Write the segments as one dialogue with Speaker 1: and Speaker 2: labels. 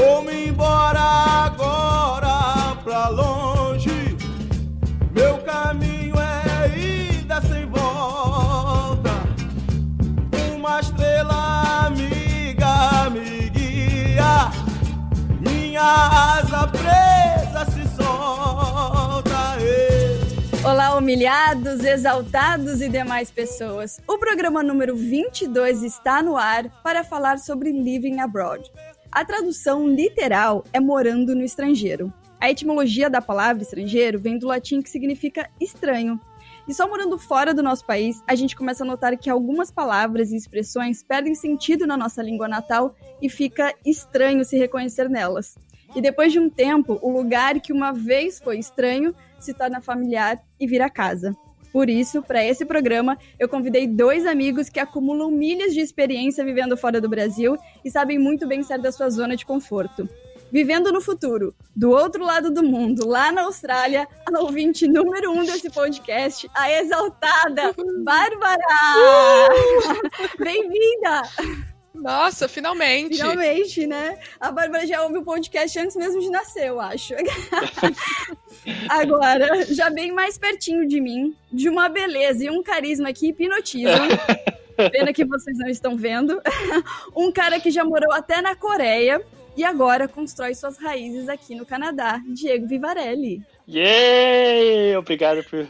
Speaker 1: Vou-me embora agora pra longe. Meu caminho é ida sem volta. Uma estrela amiga me guia. Minha asa presa se solta.
Speaker 2: Olá, humilhados, exaltados e demais pessoas. O programa número 22 está no ar para falar sobre Living Abroad. A tradução literal é morando no estrangeiro. A etimologia da palavra estrangeiro vem do latim que significa estranho. E só morando fora do nosso país, a gente começa a notar que algumas palavras e expressões perdem sentido na nossa língua natal e fica estranho se reconhecer nelas. E depois de um tempo, o lugar que uma vez foi estranho se torna familiar e vira casa. Por isso, para esse programa, eu convidei dois amigos que acumulam milhas de experiência vivendo fora do Brasil e sabem muito bem sair da sua zona de conforto. Vivendo no futuro, do outro lado do mundo, lá na Austrália, a ouvinte número um desse podcast, a exaltada Bárbara! Bem-vinda!
Speaker 3: Nossa, finalmente!
Speaker 2: Finalmente, né? A Bárbara já ouve o podcast antes mesmo de nascer, eu acho. Agora, já bem mais pertinho de mim, de uma beleza e um carisma que hipnotizam. Pena que vocês não estão vendo. Um cara que já morou até na Coreia e agora constrói suas raízes aqui no Canadá, Diego Vivarelli.
Speaker 4: Yay! Obrigado por,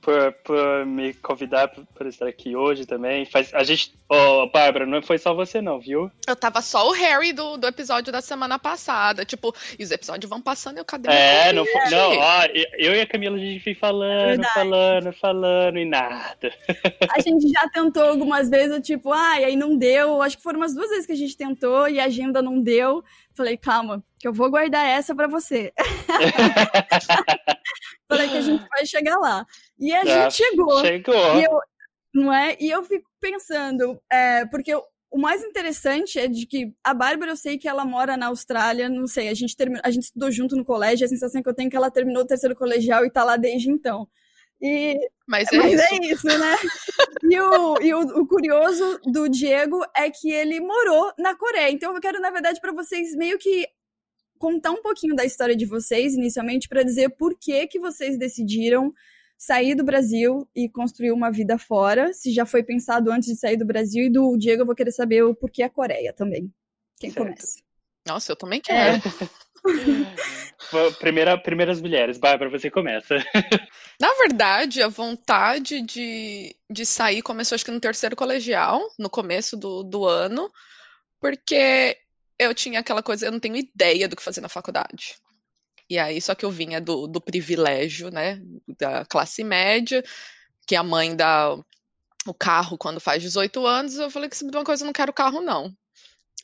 Speaker 4: por, por me convidar para estar aqui hoje também. Faz, a gente. Ô, oh, Bárbara, não foi só você, não, viu?
Speaker 3: Eu tava só o Harry do, do episódio da semana passada. Tipo, e os episódios vão passando e eu cadê
Speaker 4: É, não, foi, não, ó, eu e a Camila a gente vem falando, Verdade. falando, falando e nada.
Speaker 2: A gente já tentou algumas vezes, tipo, ah, e aí não deu. Acho que foram umas duas vezes que a gente tentou e a agenda não deu. Falei, calma, que eu vou guardar essa para você. Falei que a gente vai chegar lá. E a gente chegou.
Speaker 4: Chegou.
Speaker 2: E eu, não é? E eu fico pensando, é, porque eu, o mais interessante é de que a Bárbara, eu sei que ela mora na Austrália, não sei, a gente, termi... a gente estudou junto no colégio, a sensação que eu tenho é que ela terminou o terceiro colegial e tá lá desde então. E,
Speaker 3: mas é,
Speaker 2: mas
Speaker 3: isso.
Speaker 2: é isso, né? e o, e o, o, curioso do Diego é que ele morou na Coreia. Então eu quero, na verdade, para vocês meio que contar um pouquinho da história de vocês, inicialmente, para dizer por que, que vocês decidiram sair do Brasil e construir uma vida fora, se já foi pensado antes de sair do Brasil, e do Diego eu vou querer saber o porquê a Coreia também. Quem certo. começa?
Speaker 3: Nossa, eu também quero. É.
Speaker 4: Primeira, primeiras mulheres. Bárbara, você começa.
Speaker 3: Na verdade, a vontade de, de sair começou acho que no terceiro colegial, no começo do, do ano, porque eu tinha aquela coisa, eu não tenho ideia do que fazer na faculdade. E aí, só que eu vinha do, do privilégio, né, da classe média, que a mãe dá o carro quando faz 18 anos, eu falei que se uma coisa eu não quero carro, não.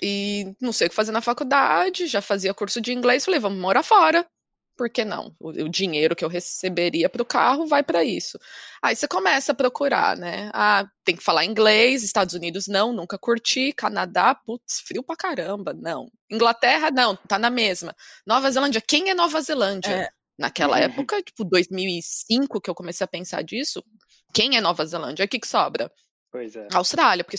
Speaker 3: E não sei o que fazer na faculdade, já fazia curso de inglês, falei, vamos morar fora. Por que não? O, o dinheiro que eu receberia para o carro vai para isso. Aí você começa a procurar, né? Ah, tem que falar inglês, Estados Unidos não, nunca curti, Canadá, putz, frio pra caramba, não. Inglaterra, não, tá na mesma. Nova Zelândia, quem é Nova Zelândia? É. Naquela época, tipo, 2005 que eu comecei a pensar disso, quem é Nova Zelândia? O que, que sobra?
Speaker 4: Pois é.
Speaker 3: Austrália, porque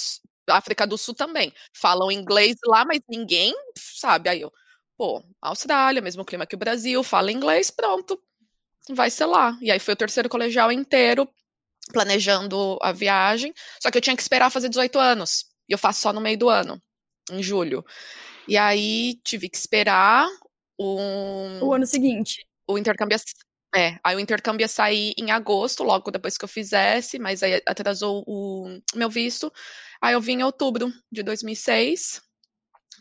Speaker 3: África do Sul também. Falam inglês lá, mas ninguém sabe. Aí eu, pô, Austrália, mesmo clima que o Brasil, fala inglês, pronto. Vai ser lá. E aí foi o terceiro colegial inteiro planejando a viagem. Só que eu tinha que esperar fazer 18 anos. E eu faço só no meio do ano, em julho. E aí tive que esperar um...
Speaker 2: o ano seguinte.
Speaker 3: O intercâmbio é, aí o intercâmbio ia sair em agosto, logo depois que eu fizesse, mas aí atrasou o meu visto. Aí eu vim em outubro de 2006.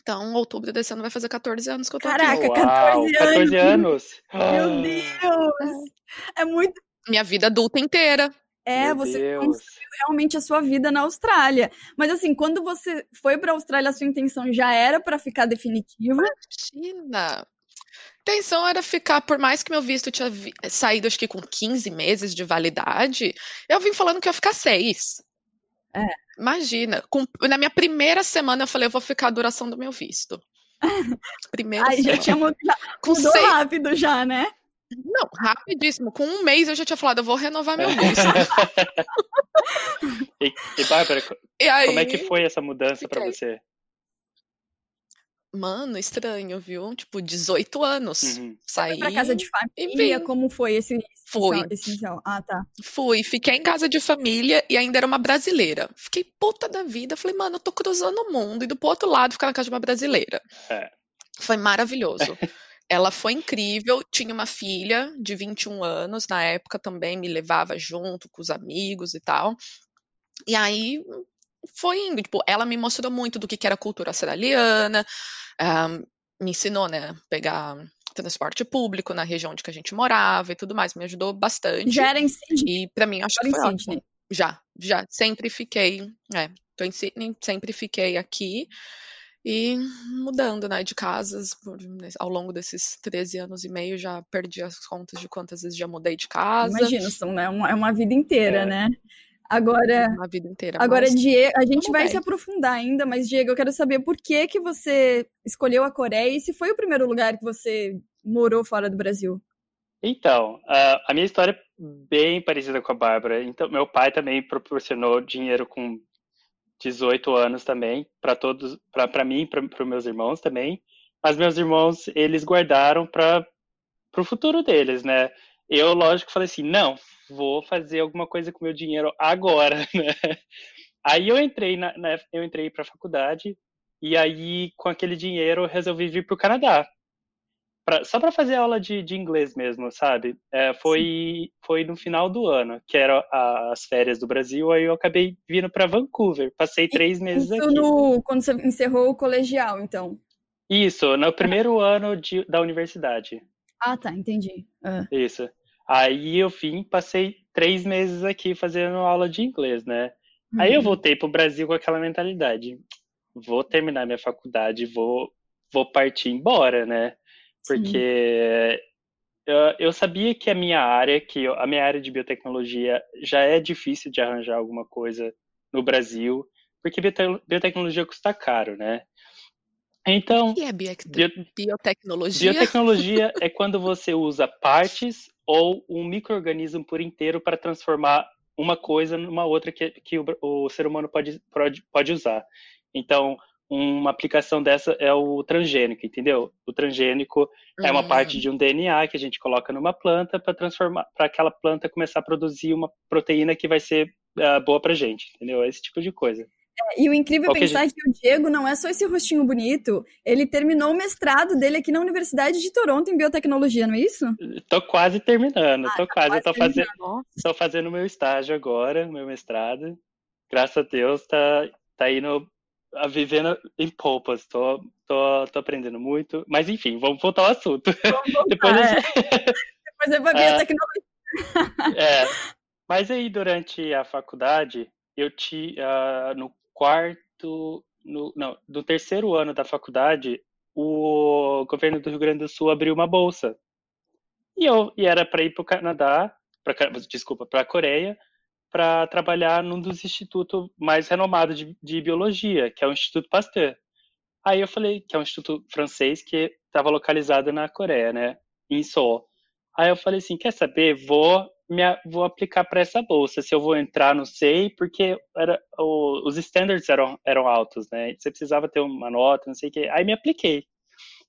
Speaker 3: Então, outubro desse ano vai fazer 14 anos que eu tô
Speaker 2: Caraca,
Speaker 3: aqui.
Speaker 2: Caraca, 14 anos!
Speaker 4: 14 anos!
Speaker 2: Meu Deus! É muito...
Speaker 3: Minha vida adulta inteira.
Speaker 2: É,
Speaker 4: Meu
Speaker 2: você
Speaker 4: Deus.
Speaker 2: construiu realmente a sua vida na Austrália. Mas assim, quando você foi para a Austrália, a sua intenção já era para ficar definitiva?
Speaker 3: Imagina! A intenção era ficar, por mais que meu visto tinha vi- saído acho que com 15 meses de validade, eu vim falando que ia ficar seis.
Speaker 2: É.
Speaker 3: Imagina, com- na minha primeira semana eu falei, eu vou ficar a duração do meu visto. Primeira
Speaker 2: Aí já
Speaker 3: semana.
Speaker 2: tinha mudado,
Speaker 3: Com
Speaker 2: mudou
Speaker 3: seis,
Speaker 2: rápido já, né?
Speaker 3: não, rapidíssimo. Com um mês eu já tinha falado, eu vou renovar meu visto.
Speaker 4: E, e Bárbara,
Speaker 3: E aí,
Speaker 4: como é que foi essa mudança pra
Speaker 3: fiquei.
Speaker 4: você?
Speaker 3: Mano, estranho, viu? Tipo, 18 anos.
Speaker 4: Uhum.
Speaker 3: Saí
Speaker 2: Para casa de
Speaker 3: e
Speaker 2: família, como foi esse
Speaker 3: Fui.
Speaker 2: esse inicial? Ah, tá.
Speaker 3: Fui, fiquei em casa de família e ainda era uma brasileira. Fiquei puta da vida. Falei, mano, eu tô cruzando o mundo, indo pro outro lado ficar na casa de uma brasileira.
Speaker 4: É.
Speaker 3: Foi maravilhoso. Ela foi incrível, tinha uma filha de 21 anos, na época também me levava junto com os amigos e tal. E aí foi indo, tipo, ela me mostrou muito do que que era a cultura australiana, ah, me ensinou, né, pegar transporte público na região onde que a gente morava e tudo mais, me ajudou bastante.
Speaker 2: Já era em Sydney,
Speaker 3: E pra mim acho que foi ótimo. Já, já, sempre fiquei, é, tô em Sydney, sempre fiquei aqui e mudando, né, de casas por- ao longo desses 13 anos e meio, já perdi as contas de quantas vezes já mudei de casa,
Speaker 2: Imagina, são, né, é uma vida inteira,
Speaker 4: É.
Speaker 2: né? Agora,
Speaker 3: uma vida inteira,
Speaker 2: agora
Speaker 3: mas
Speaker 2: Diego, a gente vai
Speaker 3: bem.
Speaker 2: se aprofundar ainda, mas Diego, eu quero saber por que que você escolheu a Coreia e se foi o primeiro lugar que você morou fora do Brasil.
Speaker 4: Então, a, a minha história é bem parecida com a Bárbara. Então, meu pai também proporcionou dinheiro com 18 anos também para todos, para mim, para os meus irmãos também. Mas meus irmãos, eles guardaram para o futuro deles, né? Eu, lógico, falei assim, não, vou fazer alguma coisa com meu dinheiro agora, né? Aí eu entrei na, na eu entrei para a faculdade e aí com aquele dinheiro eu resolvi vir para o Canadá. Pra, só para fazer aula de, de inglês mesmo, sabe? É, foi, foi no final do ano, que eram as férias do Brasil, aí eu acabei vindo para Vancouver. Passei três meses
Speaker 2: Isso
Speaker 4: aqui.
Speaker 2: no, quando você encerrou o colegial, então.
Speaker 4: Isso, no primeiro ano de, da universidade.
Speaker 2: Ah, tá, entendi. Ah.
Speaker 4: Isso. Aí eu vim, passei três meses aqui fazendo aula de inglês, né? Aí eu
Speaker 2: Uhum.
Speaker 4: voltei pro Brasil com aquela mentalidade. Vou terminar minha faculdade, vou, vou partir embora, né? Porque eu, eu sabia que a minha área, que eu- a minha área de biotecnologia já é difícil de arranjar alguma coisa no Brasil, porque biote- biotecnologia custa caro, né? Então,
Speaker 3: O que é biotec-
Speaker 4: bio-
Speaker 3: biotecnologia?
Speaker 4: biotecnologia é quando você usa partes ou um microorganismo por inteiro para transformar uma coisa numa outra que, que o, o ser humano pode, pode, pode usar. Então, uma aplicação dessa é o transgênico, entendeu? O transgênico é uma
Speaker 3: Hum.
Speaker 4: parte de um DNA que a gente coloca numa planta para transformar, para aquela planta começar a produzir uma proteína que vai ser ah, boa pra gente, entendeu? Esse tipo de coisa.
Speaker 2: E o incrível é pensar que o Diego não é só esse rostinho bonito, ele terminou o mestrado dele aqui na Universidade de Toronto em biotecnologia, não é isso?
Speaker 4: Tô quase terminando, tô quase, eu tô
Speaker 2: quase
Speaker 4: fazendo, Estou fazendo meu estágio agora, meu mestrado. Graças a Deus, tá, tá indo a vivendo em polpas. Tô, tô, tô aprendendo muito. Mas enfim, vamos voltar ao assunto. Depois a
Speaker 2: Ah,
Speaker 4: gente-
Speaker 2: Depois é pra
Speaker 4: É.
Speaker 2: biotecnologia.
Speaker 4: é. Mas aí, durante a faculdade, eu ti, ah, no quarto, no, não, do terceiro ano da faculdade, o governo do Rio Grande do Sul abriu uma bolsa. E eu e era para ir para o Canadá, pra, desculpa, para a Coreia, para trabalhar num dos institutos mais renomados de, de biologia, que é o Instituto Pasteur. Aí eu falei que é um instituto francês que estava localizado na Coreia, né, em Seoul. Aí eu falei assim, quer saber? Vou vou aplicar para essa bolsa. Se eu vou entrar, não sei, porque era, o- os standards eram, eram altos, né? Você precisava ter uma nota, não sei o quê. Aí me apliquei.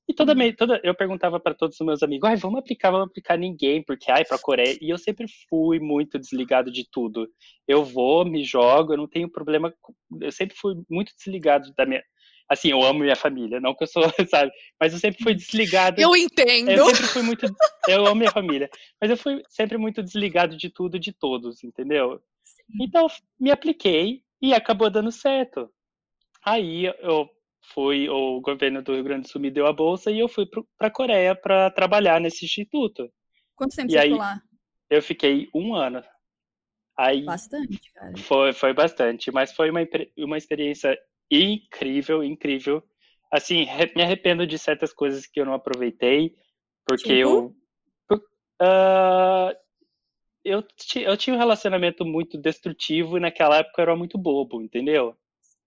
Speaker 4: E toda, me- toda eu perguntava para todos os meus amigos, ai, vamos aplicar, vamos aplicar ninguém, porque ai, para Coreia. E eu sempre fui muito desligado de tudo. Eu vou, me jogo, eu não tenho problema. Eu sempre fui muito desligado da minha. Assim, eu amo minha família, não que eu sou, sabe? Mas eu sempre fui desligado.
Speaker 3: eu entendo.
Speaker 4: Eu sempre fui muito. Eu amo minha família. Mas eu fui sempre muito desligado de tudo e de todos, entendeu? Então, me apliquei e acabou dando certo. Aí eu fui, o governo do Rio Grande do Sul me deu a bolsa e eu fui para a Coreia para trabalhar nesse instituto.
Speaker 2: Quanto tempo
Speaker 4: E
Speaker 2: você
Speaker 4: aí-
Speaker 2: ficou lá?
Speaker 4: Eu fiquei um ano. Aí
Speaker 2: Bastante, cara.
Speaker 4: foi, foi bastante, mas foi uma, uma experiência incrível, incrível. Assim, me arrependo de certas coisas que eu não aproveitei, porque
Speaker 2: Tipo?
Speaker 4: eu. ah, eu, eu tinha um relacionamento muito destrutivo e naquela época eu era muito bobo, entendeu?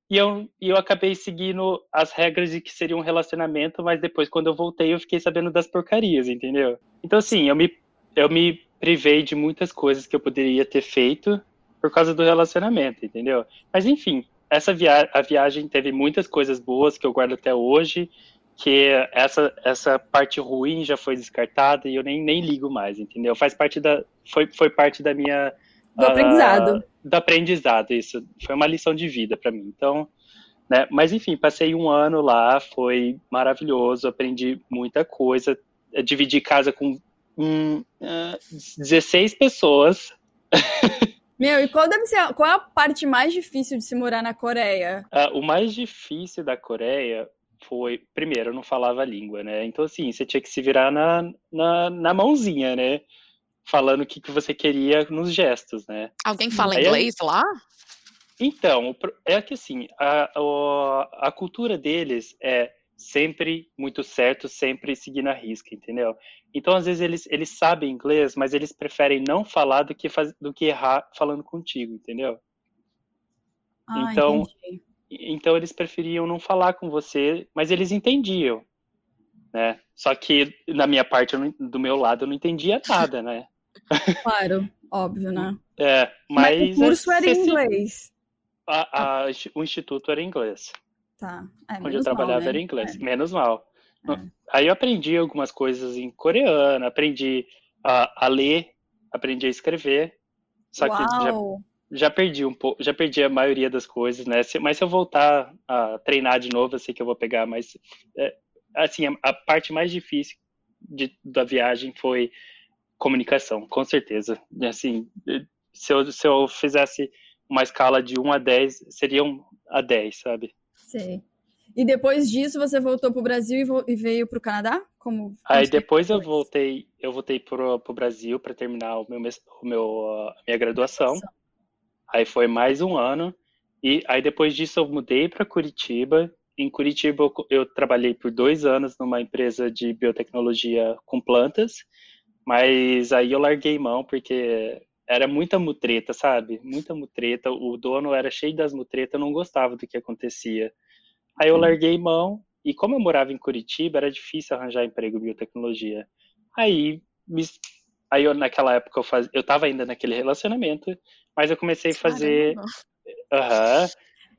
Speaker 4: E eu, e eu acabei seguindo as regras de que seria um relacionamento, mas depois, quando eu voltei, eu fiquei sabendo das porcarias, entendeu? Então, assim, eu me, eu me privei de muitas coisas que eu poderia ter feito por causa do relacionamento, entendeu? Mas, enfim, essa via a viagem teve muitas coisas boas que eu guardo até hoje, que essa, essa parte ruim já foi descartada e eu nem, nem ligo mais, entendeu? Faz parte da, foi, foi parte da minha
Speaker 2: Do aprendizado.
Speaker 4: do aprendizado, isso. Foi uma lição de vida para mim. Então, né? Mas enfim, passei um ano lá, foi maravilhoso, aprendi muita coisa. Eu dividi casa com hum, ah, 16 pessoas.
Speaker 2: Meu, e qual deve ser, qual é a parte mais difícil de se morar na Coreia?
Speaker 4: Ah, o mais difícil da Coreia foi, primeiro, eu não falava a língua, né? Então, assim, você tinha que se virar na, na, na mãozinha, né? Falando o que, que você queria nos gestos, né?
Speaker 3: Alguém fala
Speaker 4: Aí
Speaker 3: inglês lá?
Speaker 4: Então, é que assim, a, o- a cultura deles é sempre muito certo, sempre seguindo a risca, entendeu? Então, às vezes, eles, eles sabem inglês, mas eles preferem não falar do que, faz, do que errar falando contigo, entendeu?
Speaker 2: Ah,
Speaker 4: Então-
Speaker 2: entendi.
Speaker 4: Então, eles preferiam não falar com você, mas eles entendiam, né? Só que, na minha parte, não- do meu lado, eu não entendia nada, né?
Speaker 2: Claro, óbvio, né?
Speaker 4: É,
Speaker 2: Mas,
Speaker 4: mas...
Speaker 2: o curso era
Speaker 4: você
Speaker 2: em inglês.
Speaker 4: a- a- o instituto era em inglês.
Speaker 2: Tá. É,
Speaker 4: onde eu
Speaker 2: menos mal,
Speaker 4: trabalhava
Speaker 2: né?
Speaker 4: era inglês, menos mal.
Speaker 2: É.
Speaker 4: Aí eu aprendi algumas coisas em coreano, aprendi a, a ler, aprendi a escrever, só que já,
Speaker 2: Uau!
Speaker 4: já perdi um pouco, já perdi a maioria das coisas, né? Se- mas se eu voltar a treinar de novo, eu sei que eu vou pegar, mas é, assim, a, a parte mais difícil de- da viagem foi comunicação, com certeza. Assim, se eu, se eu fizesse uma escala de 1 a 10, seria um a 10, sabe?
Speaker 2: Sei. E depois disso você voltou pro Brasil e, e veio pro Canadá? Como
Speaker 4: Aí depois eu voltei, eu voltei pro, pro Brasil para terminar o meu, o meu, a minha graduação. Aí foi mais um ano. E aí depois disso eu mudei para Curitiba. Em Curitiba eu, eu trabalhei por dois anos numa empresa de biotecnologia com plantas. Mas aí eu larguei mão porque era muita mutreta, sabe? Muita mutreta. O dono era cheio das mutretas, não gostava do que acontecia. Aí eu larguei mão. E como eu morava em Curitiba, era difícil arranjar emprego em biotecnologia. Aí, me- aí eu, naquela época eu faz, eu tava ainda naquele relacionamento, mas eu comecei a fazer, aham.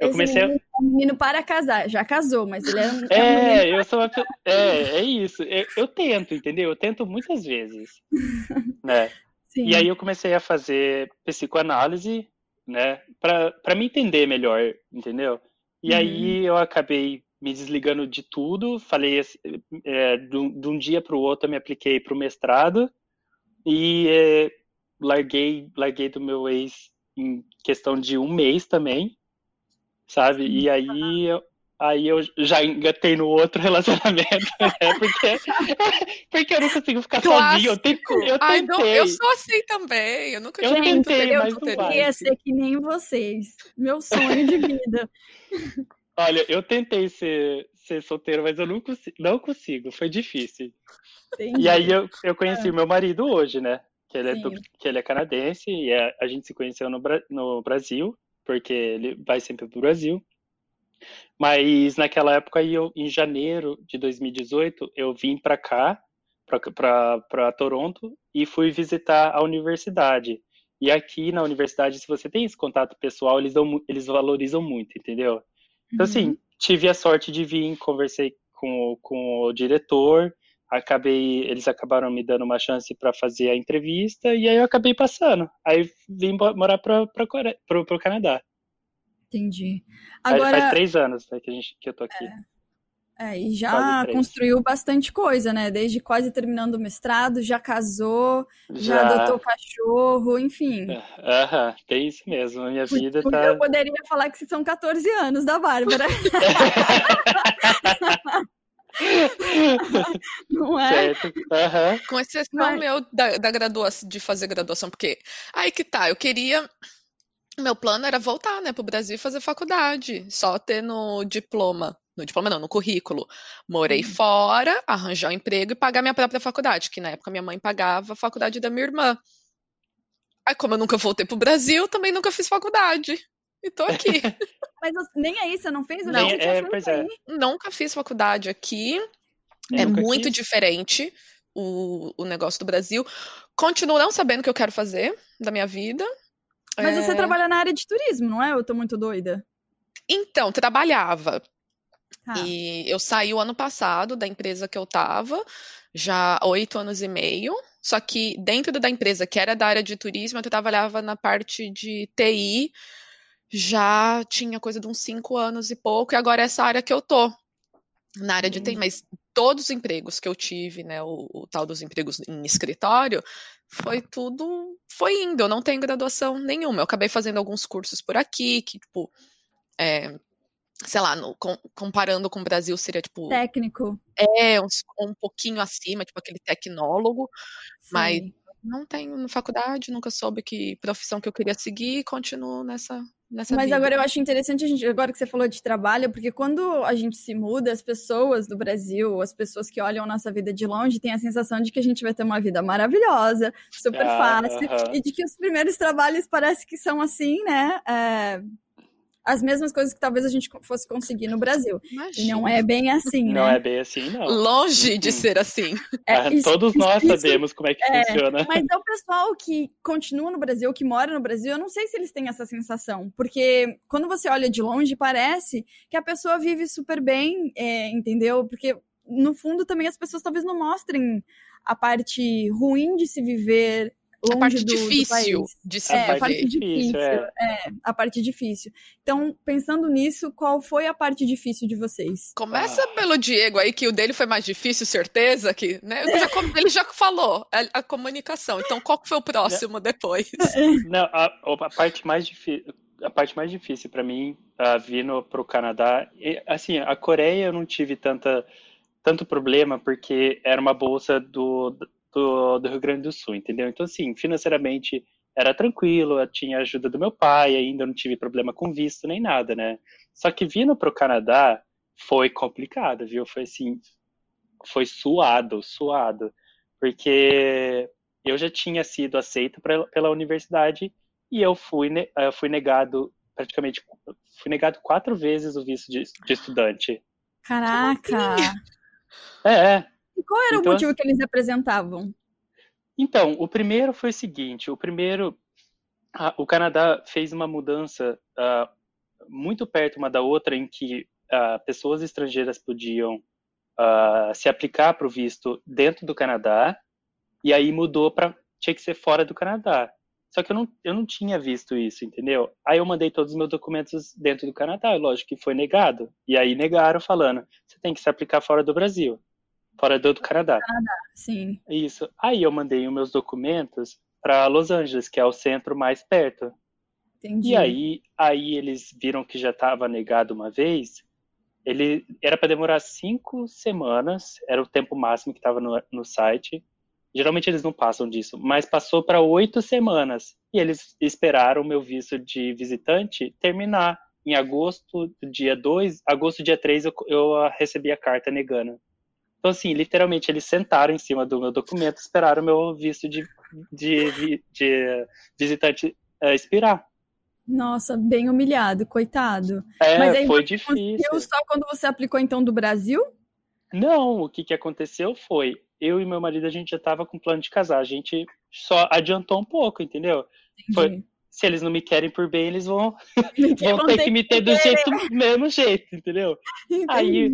Speaker 4: Eu
Speaker 2: Esse
Speaker 4: comecei a,
Speaker 2: menino é um menino para casar. Já casou, mas ele era um, é um menino
Speaker 4: é, eu sou uma, é, é isso. Eu, eu tento, entendeu? Eu tento muitas vezes, né?
Speaker 2: Sim.
Speaker 4: E aí eu comecei a fazer psicoanálise, né, para me entender melhor, entendeu? E
Speaker 2: Uhum.
Speaker 4: aí eu acabei me desligando de tudo, falei assim, é, de, um, de um dia para o outro eu me apliquei para o mestrado e é, larguei larguei do meu ex em questão de um mês também, sabe? E aí eu, aí eu já engatei no outro relacionamento, né? Porque porque eu não consigo ficar sozinho. Eu tentei, eu
Speaker 3: Ai,
Speaker 4: tentei.
Speaker 3: não, eu sou assim também. Eu nunca
Speaker 4: Eu tentei,
Speaker 2: eu
Speaker 4: mas não vai.
Speaker 2: queria ser que nem vocês. Meu sonho de vida.
Speaker 4: Olha, eu tentei ser, ser solteiro, mas eu não consigo, não consigo, foi difícil.
Speaker 2: Entendi.
Speaker 4: E aí eu, eu conheci o meu marido hoje, né? Que ele é, do- que ele é canadense e é- a gente se conheceu no, no Brasil, porque ele vai sempre pro Brasil. Mas naquela época, eu, em janeiro de 2018, eu vim para cá, para Toronto, e fui visitar a universidade. E aqui na universidade, se você tem esse contato pessoal, eles, dão, eles valorizam muito, entendeu? Então, assim, tive a sorte de vir, conversei com, o- com o diretor, acabei, eles acabaram me dando uma chance para fazer a entrevista, e aí eu acabei passando. Aí vim morar para pro Canadá.
Speaker 2: Entendi.
Speaker 4: Aí faz
Speaker 2: Agora,
Speaker 4: três anos né, que, a gente, que eu tô aqui.
Speaker 2: é, e já construiu bastante coisa, né? Desde quase terminando o mestrado, já casou, já,
Speaker 4: Já.
Speaker 2: adotou cachorro, enfim.
Speaker 4: Aham, tem isso mesmo. A minha vida
Speaker 2: Porque
Speaker 4: tá.
Speaker 2: Eu poderia falar que são 14 anos da Bárbara. Não é?
Speaker 4: Certo. Aham.
Speaker 3: Com exceção
Speaker 2: Mas-
Speaker 3: meu da, da graduação, de fazer graduação, porque aí que tá, eu queria. Meu plano era voltar, né, pro Brasil e fazer faculdade, só ter no diploma. No diploma não, no currículo. Morei
Speaker 2: Hum.
Speaker 3: fora, arranjar um emprego e pagar minha própria faculdade, que na época minha mãe pagava a faculdade da minha irmã. Aí, como eu nunca voltei pro Brasil, também nunca fiz faculdade. E tô aqui.
Speaker 2: Mas nem aí você não fez? Eu
Speaker 3: Não,
Speaker 4: é, pois é.
Speaker 3: nunca fiz faculdade aqui. É
Speaker 4: Nunca
Speaker 3: muito
Speaker 4: quis?
Speaker 3: diferente o, o negócio do Brasil. Continuo não sabendo o que eu quero fazer da minha vida.
Speaker 2: Mas
Speaker 3: É,
Speaker 2: você trabalha na área de turismo, não é? Eu tô muito doida.
Speaker 3: Então, trabalhava.
Speaker 2: Tá.
Speaker 3: E eu saí o ano passado da empresa que eu tava, já há oito anos e meio. Só que dentro da empresa, que era da área de turismo, eu trabalhava na parte de TI, já tinha coisa de uns cinco anos e pouco, e agora é essa área que eu tô, na área de TI. Mas todos os empregos que eu tive, né, o, o tal dos empregos em escritório, foi tudo, foi indo. Eu não tenho graduação nenhuma. Eu acabei fazendo alguns cursos por aqui, que, tipo, é, sei lá, no- com- comparando com o Brasil, seria, tipo,
Speaker 2: Técnico.
Speaker 3: é, uns- um pouquinho acima, tipo aquele tecnólogo, mas
Speaker 2: Sim.
Speaker 3: não tenho faculdade, nunca soube que profissão que eu queria seguir e continuo nessa, nessa
Speaker 2: Mas
Speaker 3: vida.
Speaker 2: agora eu acho interessante a gente, agora que você falou de trabalho, porque quando a gente se muda, as pessoas do Brasil, as pessoas que olham nossa vida de longe, têm a sensação de que a gente vai ter uma vida maravilhosa, super
Speaker 4: Ah,
Speaker 2: fácil,
Speaker 4: aham.
Speaker 2: e de que os primeiros trabalhos parece que são assim, né? é, as mesmas coisas que talvez a gente fosse conseguir no Brasil. E
Speaker 3: Imagina.
Speaker 2: não é bem assim,
Speaker 4: Não
Speaker 2: né?
Speaker 4: é bem assim, não.
Speaker 3: Longe de
Speaker 4: Uhum.
Speaker 3: ser assim.
Speaker 2: É,
Speaker 4: Ah,
Speaker 2: isso-
Speaker 4: Todos nós
Speaker 2: isso-
Speaker 4: sabemos como é que
Speaker 2: é,
Speaker 4: funciona.
Speaker 2: Mas é o pessoal que continua no Brasil, que mora no Brasil, eu não sei se eles têm essa sensação. Porque quando você olha de longe, parece que a pessoa vive super bem, é, entendeu? Porque, no fundo, também as pessoas talvez não mostrem a parte ruim de se viver
Speaker 3: A parte
Speaker 2: do, do
Speaker 3: difícil
Speaker 2: país.
Speaker 3: de se
Speaker 2: É, a
Speaker 3: viver.
Speaker 2: parte
Speaker 4: difícil, é.
Speaker 2: É, a parte difícil. Então, pensando nisso, qual foi a parte difícil de vocês?
Speaker 3: Começa
Speaker 4: Ah.
Speaker 3: pelo Diego aí, que o dele foi mais difícil, certeza, que, né? Eu já ele já falou, a, a comunicação. Então, qual foi o próximo depois?
Speaker 4: Não, a, a parte mais difícil, a parte mais difícil para mim, uh, vindo pro Canadá, e, assim, a Coreia eu não tive tanta tanto problema porque era uma bolsa do, do, do Rio Grande do Sul, entendeu? Então, assim, financeiramente era tranquilo, eu tinha ajuda do meu pai, ainda não tive problema com visto nem nada, né? Só que vindo pro Canadá foi complicado, viu? Foi assim, foi suado, suado, porque eu já tinha sido aceito pra, pela universidade e eu fui, eh, fui negado praticamente fui negado quatro vezes o visto de, de estudante.
Speaker 2: Caraca!
Speaker 4: É, é.
Speaker 2: E qual era
Speaker 4: Então,
Speaker 2: o motivo que eles apresentavam?
Speaker 4: Então, o primeiro foi o seguinte: o primeiro, a- o Canadá fez uma mudança ah, muito perto uma da outra, em que ah, pessoas estrangeiras podiam ah, se aplicar para o visto dentro do Canadá, e aí mudou para tinha que ser fora do Canadá. Só que eu não, eu não tinha visto isso, entendeu? Aí eu mandei todos os meus documentos dentro do Canadá, lógico que foi negado. E aí negaram falando, você tem que se aplicar fora do Brasil, fora do, do Canadá.
Speaker 2: Sim.
Speaker 4: Isso. Aí eu mandei os meus documentos para Los Angeles, que é o centro mais perto.
Speaker 2: Entendi.
Speaker 4: E aí, aí eles viram que já estava negado uma vez. Ele era para demorar cinco semanas, era o tempo máximo que estava no, no site. Geralmente eles não passam disso, mas passou para oito semanas. E eles esperaram o meu visto de visitante terminar. Em agosto, dia 2, agosto, dia 3, eu, eu recebi a carta negando. Então, assim, literalmente, eles sentaram em cima do meu documento, esperaram o meu visto de, de, de visitante eh, expirar.
Speaker 2: Nossa, bem humilhado, coitado.
Speaker 4: É,
Speaker 2: Mas aí
Speaker 4: foi difícil.
Speaker 2: Só quando você aplicou então do Brasil?
Speaker 4: Não, o que, que aconteceu foi, eu e meu marido, a gente já estava com plano de casar, a gente só adiantou um pouco, entendeu? Foi-. Se eles não me querem por bem, eles vão,
Speaker 2: Porque
Speaker 4: vão ter que me ter do jeito, mesmo jeito, entendeu?
Speaker 2: Entendi.
Speaker 4: aí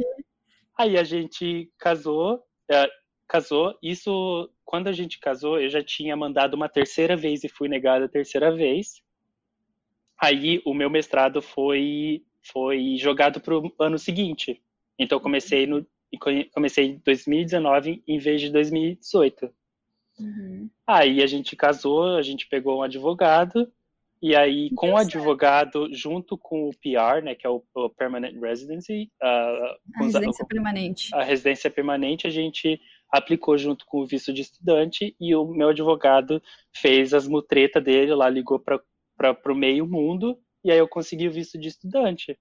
Speaker 4: a gente casou, é, casou, isso, quando a gente casou, eu já tinha mandado uma terceira vez e fui negado a terceira vez. Aí o meu mestrado foi, foi jogado para o ano seguinte. Então comecei no comecei em 2019 em vez de 2018.
Speaker 2: Uhum.
Speaker 4: Aí a gente casou, a gente pegou um advogado E aí, com o advogado, junto com o PR, né, que é o, o Permanent Residency, uh,
Speaker 2: a residência a, permanente.
Speaker 4: A residência permanente, a gente aplicou junto com o visto de estudante e o meu advogado fez as mutretas dele lá, ligou para o meio mundo e aí eu consegui o visto de estudante.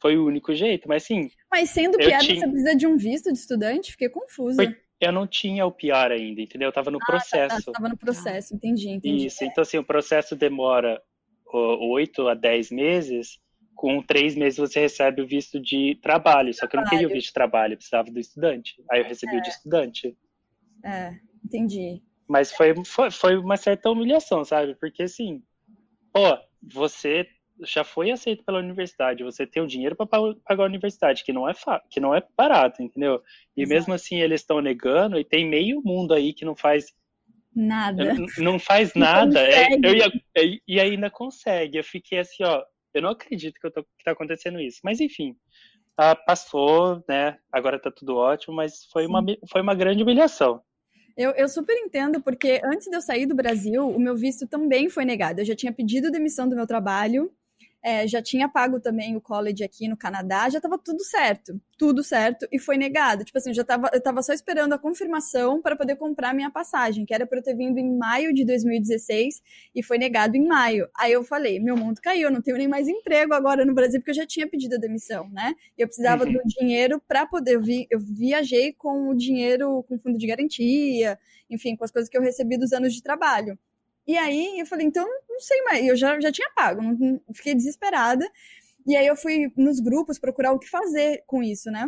Speaker 4: Foi o único jeito, mas sim.
Speaker 2: Mas sendo PR, tinha... você precisa de um visto de estudante? Fiquei confusa. Foi
Speaker 4: eu não tinha o PR ainda, entendeu? Eu tava no ah, processo.
Speaker 2: Tá, tava no processo, entendi, entendi.
Speaker 4: Isso, então assim, o processo demora oito a dez meses, com três meses você recebe o visto de trabalho, só que eu não queria o visto de trabalho, eu precisava do estudante. Aí eu recebi é. o de estudante.
Speaker 2: É, entendi.
Speaker 4: Mas foi, foi, foi uma certa humilhação, sabe? Porque assim, pô, você já foi aceito pela universidade, você tem o dinheiro para pagar a universidade, que não é que não é barato, entendeu? E Exato. mesmo assim eles estão negando e tem meio mundo aí que não faz
Speaker 2: nada.
Speaker 4: Não faz nada. É, eu ia, é, e ainda consegue. Eu fiquei assim, ó, eu não acredito que, eu tô, que tá acontecendo isso. Mas enfim, ah, passou, né? Agora tá tudo ótimo, mas foi uma, foi uma grande humilhação.
Speaker 2: Eu, eu, super entendo, porque antes de eu sair do Brasil, o meu visto também foi negado. Eu já tinha pedido demissão do meu trabalho, é, já tinha pago também o college aqui no Canadá, já estava tudo certo, tudo certo, e foi negado. Tipo assim, eu já tava, eu tava só esperando a confirmação para poder comprar minha passagem, que era para eu ter vindo em maio de 2016, e foi negado em maio. Aí eu falei, meu mundo caiu, eu não tenho nem mais emprego agora no Brasil, porque eu já tinha pedido a demissão, né? Eu precisava uhum. do dinheiro para poder, eu, vi, eu viajei com o dinheiro, com fundo de garantia, enfim, com as coisas que eu recebi dos anos de trabalho. E aí eu falei, então não sei mais. Eu já, já tinha pago, não, fiquei desesperada. E aí eu fui nos grupos procurar o que fazer com isso, né?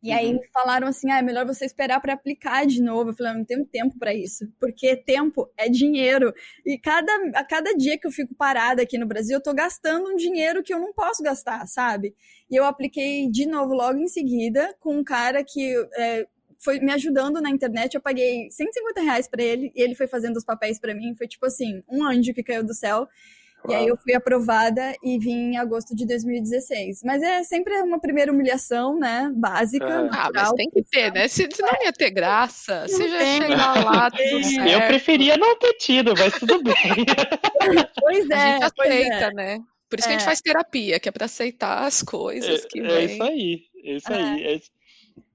Speaker 2: E aí uhum. falaram assim: ah, é melhor você esperar para aplicar de novo. Eu falei: não tenho tempo para isso, porque tempo é dinheiro. E cada, a cada dia que eu fico parada aqui no Brasil, eu tô gastando um dinheiro que eu não posso gastar, sabe? E eu apliquei de novo logo em seguida com um cara que é, foi me ajudando na internet. Eu paguei 150 reais pra ele e ele foi fazendo os papéis para mim. Foi tipo assim, um anjo que caiu do céu. Uau. E aí eu fui aprovada e vim em agosto de 2016. Mas é sempre uma primeira humilhação, né? Básica. É.
Speaker 3: Ah, mas tem que ter, né? Se, não ia ter graça, não se já chegar lá, tudo certo.
Speaker 4: Eu preferia não ter tido, mas tudo bem.
Speaker 2: pois é. A
Speaker 3: gente aceita, é. né? Por isso é. que a gente é. faz terapia, que é para aceitar as coisas
Speaker 4: é,
Speaker 3: que
Speaker 4: vem. É isso aí, é isso aí. É.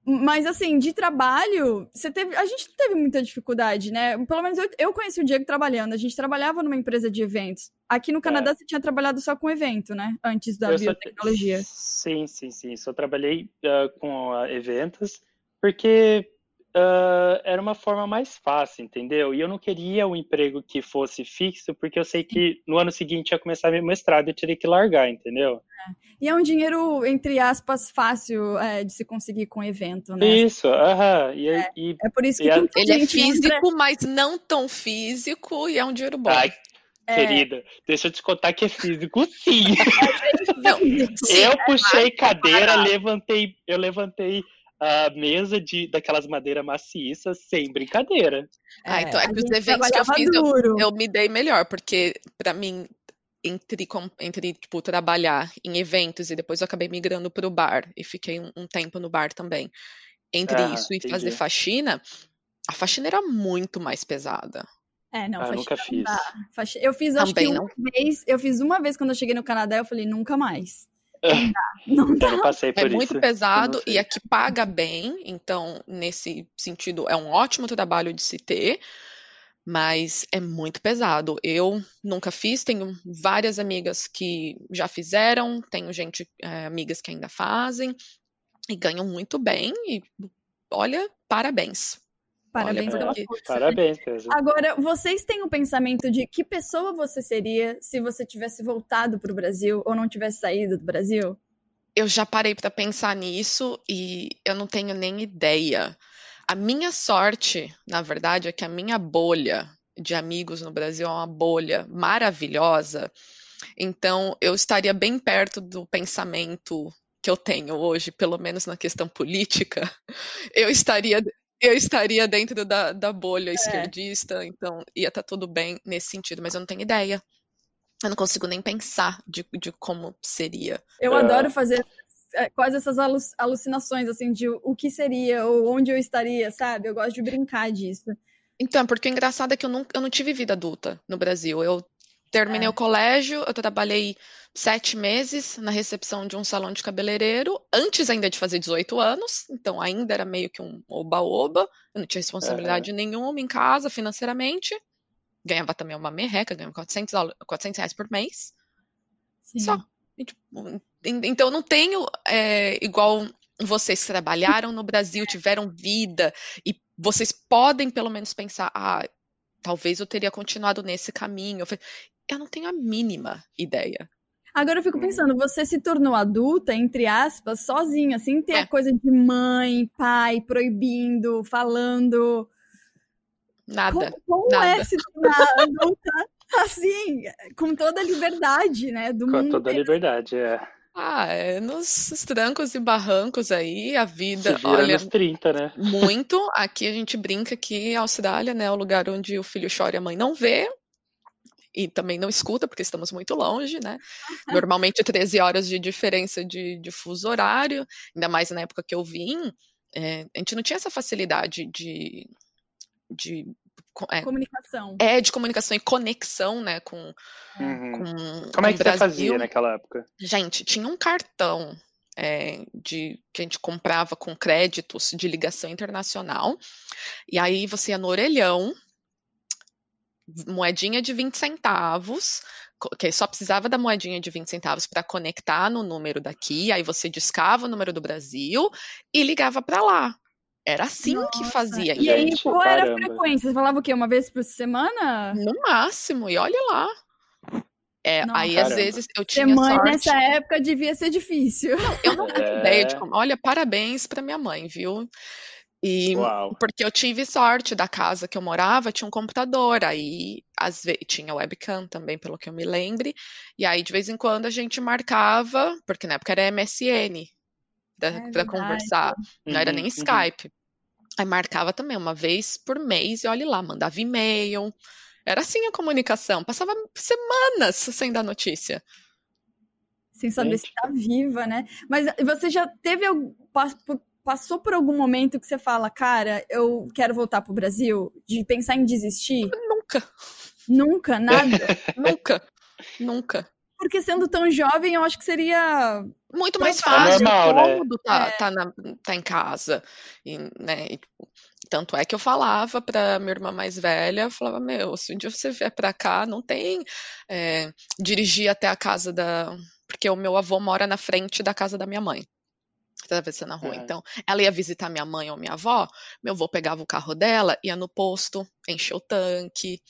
Speaker 2: Mas, assim, de trabalho, você teve. A gente teve muita dificuldade, né? Pelo menos eu, eu conheci o Diego trabalhando. A gente trabalhava numa empresa de eventos. Aqui no Canadá, é. você tinha trabalhado só com evento, né? Antes da eu biotecnologia.
Speaker 4: Só, sim, sim, sim. Só trabalhei uh, com uh, eventos, porque uh, era uma forma mais fácil, entendeu? E eu não queria um emprego que fosse fixo, porque eu sei que no ano seguinte ia começar meu mestrado e eu teria que largar, entendeu?
Speaker 2: É. E é um dinheiro, entre aspas, fácil é, de se conseguir com evento, né?
Speaker 4: Isso, aham. Uh -huh.
Speaker 2: é, é, por isso que
Speaker 3: a... Ele é físico, entra... mas não tão físico, e é um dinheiro bom. Ai,
Speaker 4: é. Querida, deixa eu te contar que é físico, sim. Não, sim eu puxei cadeira, levantei, eu levantei a mesa de daquelas madeiras maciças sem brincadeira.
Speaker 3: Ah, então é que os eventos que eu fiz eu, eu, me dei melhor, porque para mim entre, entre tipo, trabalhar em eventos e depois eu acabei migrando para o bar e fiquei um, um, tempo no bar também. Entre ah, isso e entendi. fazer faxina, a faxina era muito mais pesada.
Speaker 2: É, não,
Speaker 4: ah, nunca fiz.
Speaker 2: Eu fiz, acho Também que uma não. vez, eu fiz uma vez quando eu cheguei no Canadá, eu falei, nunca mais.
Speaker 4: Não dá. Não dá. passei por
Speaker 3: é muito pesado e aqui paga bem, então, nesse sentido, é um ótimo trabalho de se ter, mas é muito pesado. Eu nunca fiz, tenho várias amigas que já fizeram, tenho gente, é, amigas que ainda fazem, e ganham muito bem, e olha, parabéns.
Speaker 2: Parabéns pela força.
Speaker 4: Parabéns,
Speaker 2: Agora, vocês têm o um pensamento de que pessoa você seria se você tivesse voltado para o Brasil ou não tivesse saído do Brasil?
Speaker 3: Eu já parei para pensar nisso e eu não tenho nem ideia. A minha sorte, na verdade, é que a minha bolha de amigos no Brasil é uma bolha maravilhosa. Então, eu estaria bem perto do pensamento que eu tenho hoje, pelo menos na questão política, eu estaria eu estaria dentro da, da bolha é. esquerdista, então ia estar tá tudo bem nesse sentido, mas eu não tenho ideia. Eu não consigo nem pensar de, de como seria.
Speaker 2: Eu adoro fazer é, quase essas alucinações, assim, de o que seria, ou onde eu estaria, sabe? Eu gosto de brincar disso.
Speaker 3: Então, porque o engraçado é que eu não, eu não tive vida adulta no Brasil. Eu terminei
Speaker 2: É.
Speaker 3: o colégio, eu trabalhei sete meses na recepção de um salão de cabeleireiro, antes ainda de fazer 18 anos, então ainda era meio que um oba-oba, eu não tinha responsabilidade nenhuma em casa financeiramente, ganhava também uma merreca, ganhava 400, dólares- 400 reais por mês,
Speaker 2: Sim.
Speaker 3: só. Tipo, en- então eu não tenho é, igual vocês trabalharam no Brasil, tiveram vida, e vocês podem pelo menos pensar, ah, talvez eu teria continuado nesse caminho. Eu não tenho a mínima ideia.
Speaker 2: Agora eu fico
Speaker 4: Hum.
Speaker 2: pensando, você se tornou adulta, entre aspas, sozinha, sem ter
Speaker 3: É.
Speaker 2: a coisa de mãe, pai, proibindo, falando.
Speaker 3: Nada.
Speaker 2: Como, como
Speaker 3: nada.
Speaker 2: é se tornar adulta assim, com toda a liberdade, né, do
Speaker 4: Com
Speaker 2: mundo?
Speaker 4: toda a liberdade, é.
Speaker 3: Ah, é nos trancos e barrancos aí, a
Speaker 4: Se
Speaker 3: vida,
Speaker 4: vira
Speaker 3: olha,
Speaker 4: nos 30, né?
Speaker 3: muito. Aqui a gente brinca que a Austrália, né, é o lugar onde o filho chora e a mãe não vê. E também não escuta, porque estamos muito longe, né? Normalmente 13 horas de diferença de, de fuso horário, ainda mais na época que eu vim, é, a gente não tinha essa facilidade de, de, é,
Speaker 2: Comunicação.
Speaker 3: é, de comunicação e conexão, né, com,
Speaker 4: Uhum.
Speaker 3: com
Speaker 4: Como é que você fazia naquela época?
Speaker 3: Gente, tinha um cartão é, de que a gente comprava com créditos de ligação internacional. E aí você ia no orelhão, moedinha de 20 centavos, que só precisava da moedinha de 20 centavos para conectar no número daqui, aí você discava o número do Brasil e ligava para lá. Era assim que
Speaker 2: Nossa,
Speaker 3: fazia.
Speaker 2: E aí,
Speaker 4: Gente,
Speaker 2: qual era a frequência? Você falava o quê? Uma vez por semana?
Speaker 3: No máximo, e olha lá. É,
Speaker 2: Nossa.
Speaker 3: aí às
Speaker 4: Caramba.
Speaker 3: vezes eu
Speaker 2: Ser
Speaker 3: tinha
Speaker 2: mãe
Speaker 3: sorte.
Speaker 2: nessa época devia ser difícil.
Speaker 3: Eu não tenho
Speaker 4: É.
Speaker 3: ideia de como. Olha, parabéns para minha mãe, viu? E
Speaker 4: Uau.
Speaker 3: porque eu tive sorte da casa que eu morava, tinha um computador, aí às vezes tinha webcam também, pelo que eu me lembre. E aí de vez em quando a gente marcava, porque na época era MSN
Speaker 2: É
Speaker 3: para
Speaker 2: verdade.
Speaker 3: conversar, não era
Speaker 4: Uhum,
Speaker 3: nem
Speaker 4: uhum.
Speaker 3: Skype. Aí marcava também uma vez por mês e olhe lá, mandava e-mail. Era assim a comunicação, passava semanas sem dar notícia.
Speaker 2: Sem saber
Speaker 4: Gente.
Speaker 2: se tá viva, né? Mas você já teve algum- passou por algum momento que você fala, cara, eu quero voltar pro Brasil? De pensar em desistir?
Speaker 3: Nunca,
Speaker 2: Nunca, nada.
Speaker 3: nunca, nunca.
Speaker 2: Porque sendo tão jovem, eu acho que seria.
Speaker 3: muito mais
Speaker 2: Provável.
Speaker 3: fácil,
Speaker 4: Normal, né?
Speaker 3: cômodo tá,
Speaker 2: É.
Speaker 3: tá, na- tá em casa. E, né, e, tipo, tanto é que eu falava pra minha irmã mais velha, eu falava, meu, se um dia você vier pra cá, não tem é, dirigir até a casa da... Porque o meu avô mora na frente da casa da minha mãe. Atravessando a rua.
Speaker 4: Aham.
Speaker 3: Então, ela ia visitar minha mãe ou minha avó, meu avô pegava o carro dela, ia no posto, enchia o tanque.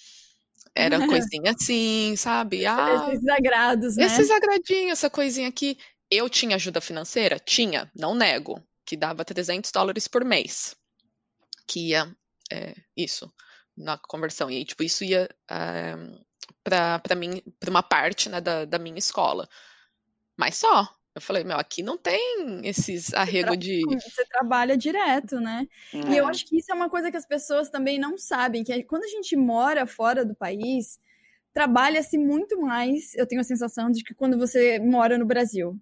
Speaker 3: Era coisinha assim, sabe? Ah,
Speaker 2: Esses agrados, né?
Speaker 3: esses agradinhos, essa coisinha aqui. Eu tinha ajuda financeira? Tinha, não nego, que dava 300 dólares por mês. Que ia, é, isso, na conversão. E, tipo, isso ia é, pra, pra, mim, pra uma parte né, da, da minha escola. Mas só. Eu falei, meu, aqui não tem esses arrego de.
Speaker 2: Você trabalha direto, né? E eu
Speaker 4: Uhum.
Speaker 2: acho que isso é uma coisa que as pessoas também não sabem, que é quando a gente mora fora do país, trabalha-se muito mais, eu tenho a sensação de que quando você mora no Brasil.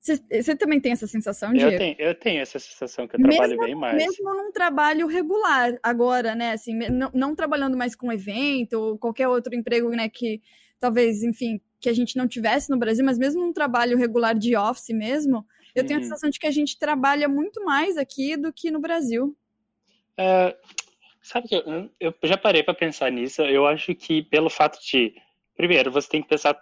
Speaker 2: Você, você também tem essa sensação,
Speaker 4: Eu
Speaker 2: Diego?
Speaker 4: tenho, eu tenho essa sensação que eu
Speaker 2: Mesmo-
Speaker 4: trabalho bem mais.
Speaker 2: Mesmo num trabalho regular, agora, né? Assim, não, não trabalhando mais com evento ou qualquer outro emprego, né? Que talvez, enfim, que a gente não tivesse no Brasil, mas mesmo num trabalho regular de office mesmo, eu tenho a sensação de que a gente trabalha muito mais aqui do que no Brasil.
Speaker 4: É, sabe que eu, eu já parei para pensar nisso. Eu acho que pelo fato de, primeiro, você tem que pensar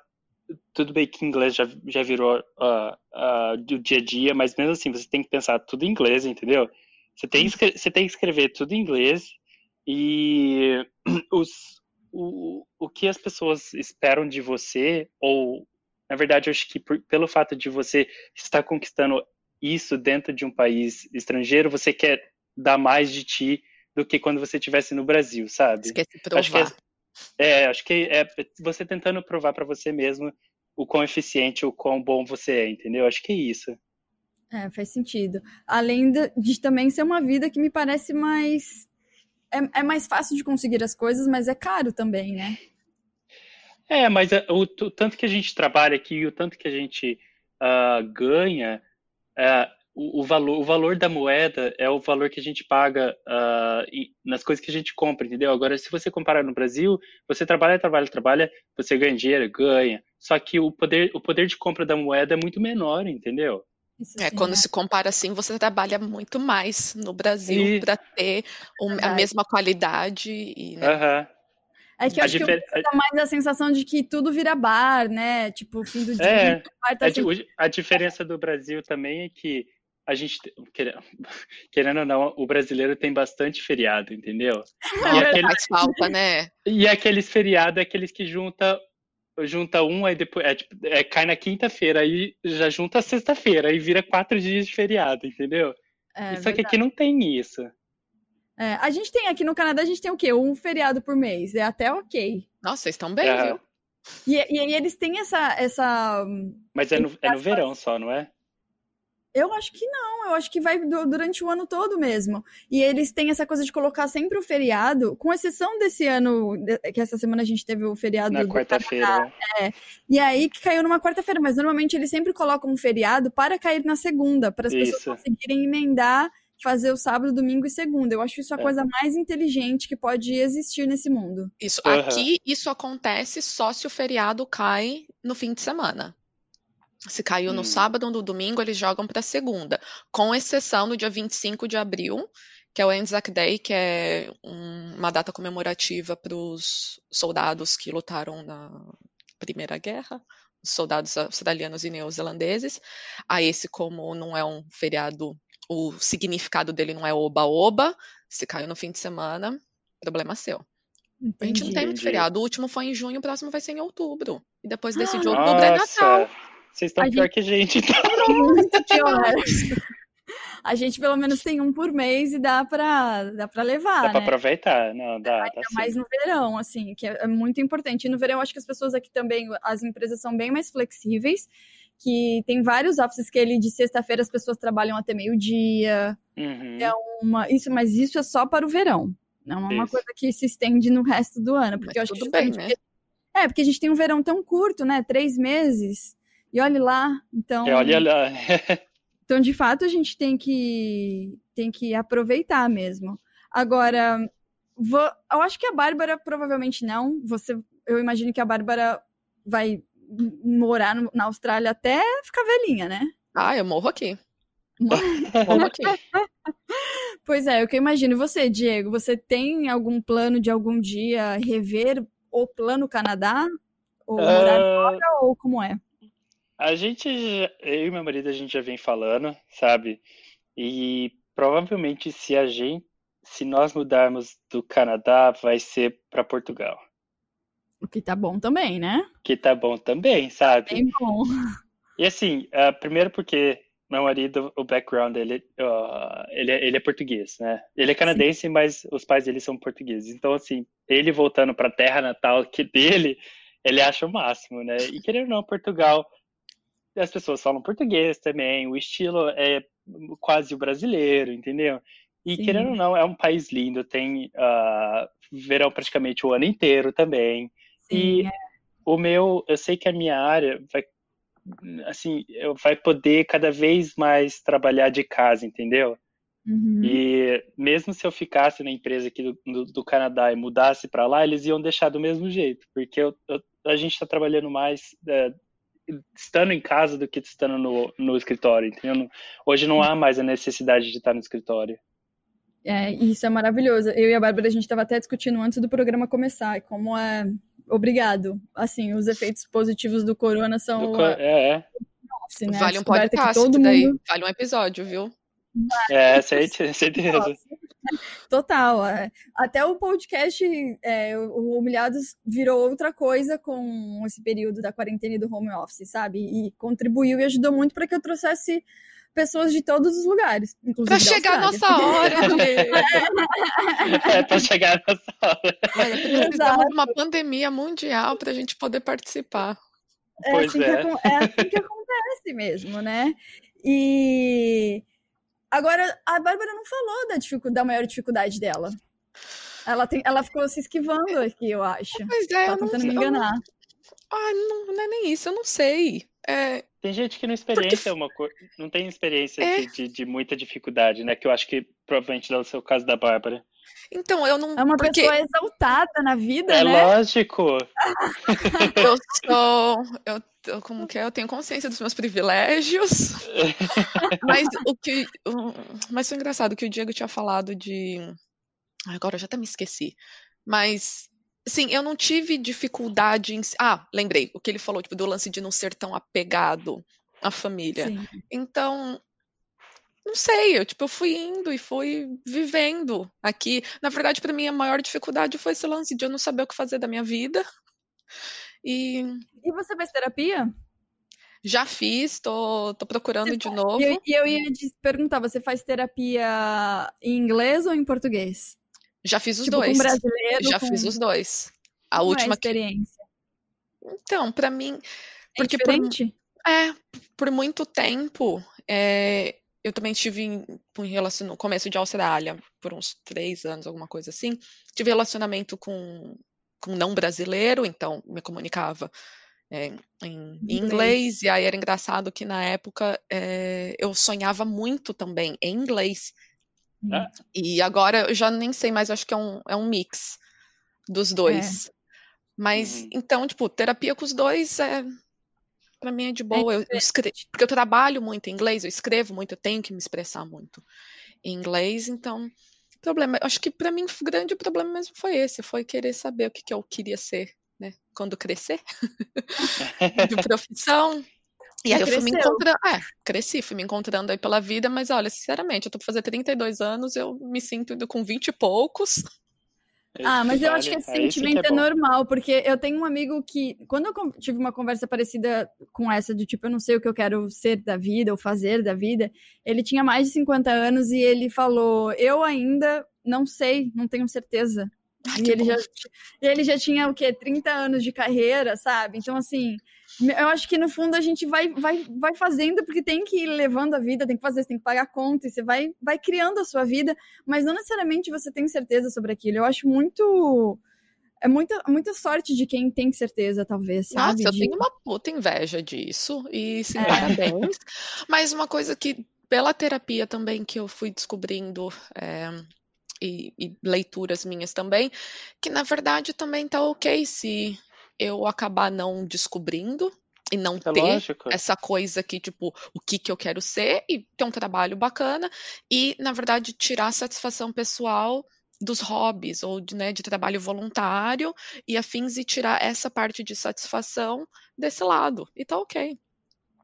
Speaker 4: tudo bem que inglês já, já virou ah, ah, do dia a dia, mas mesmo assim você tem que pensar tudo em inglês, entendeu? Você tem que, você tem que escrever tudo em inglês e os, o, o que as pessoas esperam de você, ou na verdade eu acho que por- pelo fato de você estar conquistando isso dentro de um país estrangeiro, você quer dar mais de ti do que quando você estivesse no Brasil, sabe?
Speaker 3: Esquece de
Speaker 4: Acho que
Speaker 3: provar.
Speaker 4: é, é, acho que é você tentando provar para você mesmo o quão eficiente, o quão bom você é, entendeu? Acho que é isso.
Speaker 2: É, faz sentido. Além de, de também ser uma vida que me parece mais. É, é mais fácil de conseguir as coisas, mas é caro também, né?
Speaker 4: É, mas é, o, o tanto que a gente trabalha aqui e o tanto que a gente ah, ganha, ah, o, o, valor, o valor da moeda é o valor que a gente paga uh, nas coisas que a gente compra, entendeu? Agora, se você comparar no Brasil, você trabalha, trabalha, trabalha, você ganha dinheiro, ganha. Só que o poder, o poder de compra da moeda é muito menor, entendeu?
Speaker 3: Isso é, sim, quando é. se compara assim, você trabalha muito mais no Brasil e... para ter um, a mesma qualidade. E,
Speaker 4: né? uhum.
Speaker 2: É que eu a acho difer... que dá mais a sensação de que tudo vira bar, né? Tipo, fim do dia.
Speaker 4: É, tá a, sempre... a diferença do Brasil também é que a gente, querendo ou não, o brasileiro tem bastante feriado, entendeu?
Speaker 3: E aqueles, falta, né?
Speaker 4: E aqueles feriados é aqueles que junta junta um, aí depois é, tipo, é, cai na quinta-feira, aí já junta sexta-feira, aí vira quatro dias de feriado, entendeu? É, Só que aqui não tem isso.
Speaker 2: É, a gente tem aqui no Canadá, a gente tem o quê? Um feriado por mês. É até ok.
Speaker 3: Nossa, vocês estão bem, viu?
Speaker 2: E, e aí eles têm essa. essa
Speaker 4: Mas é no, é no verão só, não é?
Speaker 2: Eu acho que não, eu acho que vai durante o ano todo mesmo. E eles têm essa coisa de colocar sempre o feriado, com exceção desse ano, que essa semana a gente teve o feriado.
Speaker 4: Na quarta-feira.
Speaker 2: É, e aí que caiu numa quarta-feira, mas normalmente eles sempre colocam um feriado para cair na segunda, para as pessoas conseguirem emendar, fazer o sábado, domingo e segunda. Eu acho isso a é. coisa mais inteligente que pode existir nesse mundo.
Speaker 3: Isso. Uhum. Aqui, isso acontece só se o feriado cai no fim de semana. Se caiu hum. no sábado ou no domingo, eles jogam para segunda, com exceção no dia 25 de abril, que é o Anzac Day, que é um, uma data comemorativa para os soldados que lutaram na Primeira Guerra, os soldados australianos e neozelandeses. A esse, como não é um feriado, o significado dele não é oba-oba, se caiu no fim de semana, problema seu. Entendi, a gente não tem muito feriado. O último foi em junho, o próximo vai ser em outubro. E depois desse de outubro é Natal.
Speaker 4: Vocês estão a pior gente... que a gente. Então.
Speaker 2: Muito pior. A gente pelo menos tem um por mês e dá pra, dá pra levar. Dá
Speaker 4: né? pra aproveitar, não, dá. Ainda dá
Speaker 2: mais no verão, assim, que é, é muito importante. E no verão, acho que as pessoas aqui também, as empresas são bem mais flexíveis, que tem vários offices que ele de sexta-feira as pessoas trabalham até meio-dia.
Speaker 4: Uhum.
Speaker 2: É uma. Isso, mas isso é só para o verão. Não é uma isso. coisa que se estende no resto do ano. Porque mas eu acho que bem, né? É, porque a gente tem um verão tão curto, né? Três meses. E olhe lá, então.
Speaker 4: É, olha lá.
Speaker 2: então, de fato, a gente tem que, tem que aproveitar mesmo. Agora, vou, eu acho que a Bárbara provavelmente não. Você, eu imagino que a Bárbara vai morar no, na Austrália até ficar velhinha, né?
Speaker 3: Ah, eu morro aqui. morro aqui.
Speaker 2: Pois é, o que eu imagino. Você, Diego, você tem algum plano de algum dia rever o plano Canadá? Ou morar uh... fora, ou como é?
Speaker 4: A gente, eu e meu marido, a gente já vem falando, sabe? E provavelmente se a gente, se nós mudarmos do Canadá, vai ser para Portugal.
Speaker 2: O que tá bom também, né?
Speaker 4: Que tá bom também, sabe?
Speaker 2: Bem bom.
Speaker 4: E assim, uh, primeiro porque meu marido, o background dele, uh, ele, é, ele é português, né? Ele é canadense, Sim. mas os pais dele são portugueses. Então, assim, ele voltando para a terra natal que dele, ele acha o máximo, né? E querendo ou não, Portugal as pessoas falam português também, o estilo é quase o brasileiro, entendeu? E Sim. querendo ou não, é um país lindo, tem uh, verão praticamente o ano inteiro também. Sim, e é. o meu, eu sei que a minha área vai, assim, vai poder cada vez mais trabalhar de casa, entendeu?
Speaker 2: Uhum.
Speaker 4: E mesmo se eu ficasse na empresa aqui do, do, do Canadá e mudasse para lá, eles iam deixar do mesmo jeito, porque eu, eu, a gente está trabalhando mais uh, estando em casa do que estando no, no escritório, entendeu? Hoje não há mais a necessidade de estar no escritório.
Speaker 2: É, isso é maravilhoso. Eu e a Bárbara, a gente estava até discutindo antes do programa começar, como é. Obrigado. Assim, os efeitos positivos do corona são.
Speaker 4: Do, é, é.
Speaker 3: Nossa, né? Vale um podcast todo daí. Mundo... Vale um episódio, viu?
Speaker 4: É, certeza.
Speaker 2: Total. É. Até o podcast, é, o Humilhados virou outra coisa com esse período da quarentena e do home office, sabe? E contribuiu e ajudou muito para que eu trouxesse pessoas de todos os lugares, inclusive.
Speaker 3: Para chegar a nossa hora,
Speaker 4: É, para chegar a nossa hora.
Speaker 3: É, precisamos de uma pandemia mundial para a gente poder participar.
Speaker 2: É pois assim, é. Que, é assim que acontece mesmo, né? E Agora, a Bárbara não falou da, dificuldade, da maior dificuldade dela. Ela, tem, ela ficou se esquivando aqui, eu acho.
Speaker 3: Pois é,
Speaker 2: tá tentando me enganar.
Speaker 3: Ah, não, não é nem isso, eu não sei. É,
Speaker 4: Tem gente que não experiencia uma coisa, não tem experiência
Speaker 3: É.
Speaker 4: de, de- de muita dificuldade, né? Que eu acho que provavelmente dá o seu caso da Bárbara.
Speaker 3: então, eu não.
Speaker 2: É uma
Speaker 3: porque
Speaker 2: pessoa exaltada na vida,
Speaker 4: É
Speaker 2: né?
Speaker 4: lógico.
Speaker 3: eu sou. Eu- como que é? Eu tenho consciência dos meus privilégios. Mas o que. o- Mas foi engraçado que o Diego tinha falado de. Agora eu já até me esqueci. Mas. Sim, eu não tive dificuldade em. Ah, lembrei. O que ele falou, tipo, do lance de não ser tão apegado à família.
Speaker 2: Sim.
Speaker 3: Então, não sei, eu tipo, eu fui indo e fui vivendo aqui. Na verdade, para mim, a maior dificuldade foi esse lance de eu não saber o que fazer da minha vida. E
Speaker 2: E você fez terapia?
Speaker 3: já fiz, tô, tô procurando de novo.
Speaker 2: E eu, eu ia te perguntar, você faz terapia em inglês ou em português?
Speaker 3: Já fiz os
Speaker 2: tipo,
Speaker 3: dois.
Speaker 2: com brasileiro,
Speaker 3: Já
Speaker 2: com...
Speaker 3: fiz os dois. A
Speaker 2: Como é
Speaker 3: última que.
Speaker 2: experiência.
Speaker 3: Então, para mim,
Speaker 2: É
Speaker 3: porque por,
Speaker 2: diferente?
Speaker 3: é, por muito tempo, é, eu também tive em- relacion- no começo de Austrália, por uns três anos, alguma coisa assim. Tive relacionamento com, com não brasileiro, então me comunicava é, em
Speaker 2: Inglês.
Speaker 3: inglês, e aí era engraçado que na época é, eu sonhava muito também em inglês.
Speaker 4: Ah.
Speaker 3: E agora eu já nem sei mais, acho que é um, é um mix dos dois. Mas,
Speaker 4: Uhum.
Speaker 3: então, tipo, terapia com os dois é. Pra mim é de boa. Eu, eu escre- Porque eu trabalho muito em inglês, eu escrevo muito, eu tenho que me expressar muito em inglês, então. Problema, acho que pra mim o grande problema mesmo foi esse, foi querer saber o que, que eu queria ser, né? Quando crescer, de profissão. E aí eu fui me encontrando, é, cresci, fui me encontrando aí pela vida, mas olha, sinceramente, eu tô pra fazer 32 anos, eu me sinto indo com 20 e poucos.
Speaker 2: Ah, mas eu acho que esse
Speaker 4: sim
Speaker 2: sentimento
Speaker 4: que
Speaker 2: é,
Speaker 4: bom.
Speaker 2: normal, porque eu tenho um amigo que, quando eu tive uma conversa parecida com essa, do tipo, eu não sei o que eu quero ser da vida ou fazer da vida, ele tinha mais de 50 anos e ele falou: Eu ainda não sei, não tenho certeza.
Speaker 3: Ai,
Speaker 2: E ele
Speaker 3: bom.
Speaker 2: já, e ele já tinha o quê? 30 anos de carreira, sabe? Então, assim, eu acho que no fundo a gente vai, vai, vai fazendo porque tem que ir levando a vida, tem que fazer, você tem que pagar conta, e você vai, vai criando a sua vida, mas não necessariamente você tem certeza sobre aquilo. Eu acho muito. É muita, muita sorte de quem tem certeza, talvez, sabe?
Speaker 3: Nossa, eu
Speaker 2: De-
Speaker 3: tenho uma puta inveja disso, e sim,
Speaker 2: É.
Speaker 3: parabéns. Mas uma coisa que, pela terapia também, que eu fui descobrindo, é, e, e leituras minhas também, que na verdade também tá ok se eu acabar não descobrindo e não
Speaker 4: É
Speaker 3: ter
Speaker 4: lógico.
Speaker 3: essa coisa que, tipo, o que que eu quero ser e ter um trabalho bacana e, na verdade, tirar a satisfação pessoal dos hobbies ou de, né, de trabalho voluntário e afins e tirar essa parte de satisfação desse lado. E tá ok.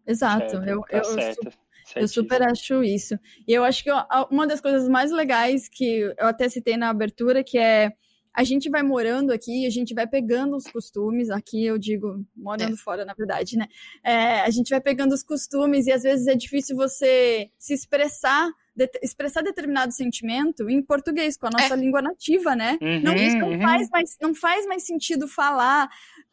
Speaker 2: Exato.
Speaker 4: Certo,
Speaker 2: eu,
Speaker 4: tá
Speaker 2: eu,
Speaker 4: certo.
Speaker 2: Eu super acho isso. E eu acho que uma das coisas mais legais que eu até citei na abertura, que é a gente vai morando aqui, a gente vai pegando os costumes, aqui eu digo morando fora, na verdade, né? É, a gente vai pegando os costumes e às vezes é difícil você se expressar, de- expressar determinado sentimento em português, com a nossa língua nativa, né? Não,
Speaker 4: Uhum,
Speaker 2: não
Speaker 4: uhum.
Speaker 2: faz mais, não faz mais sentido falar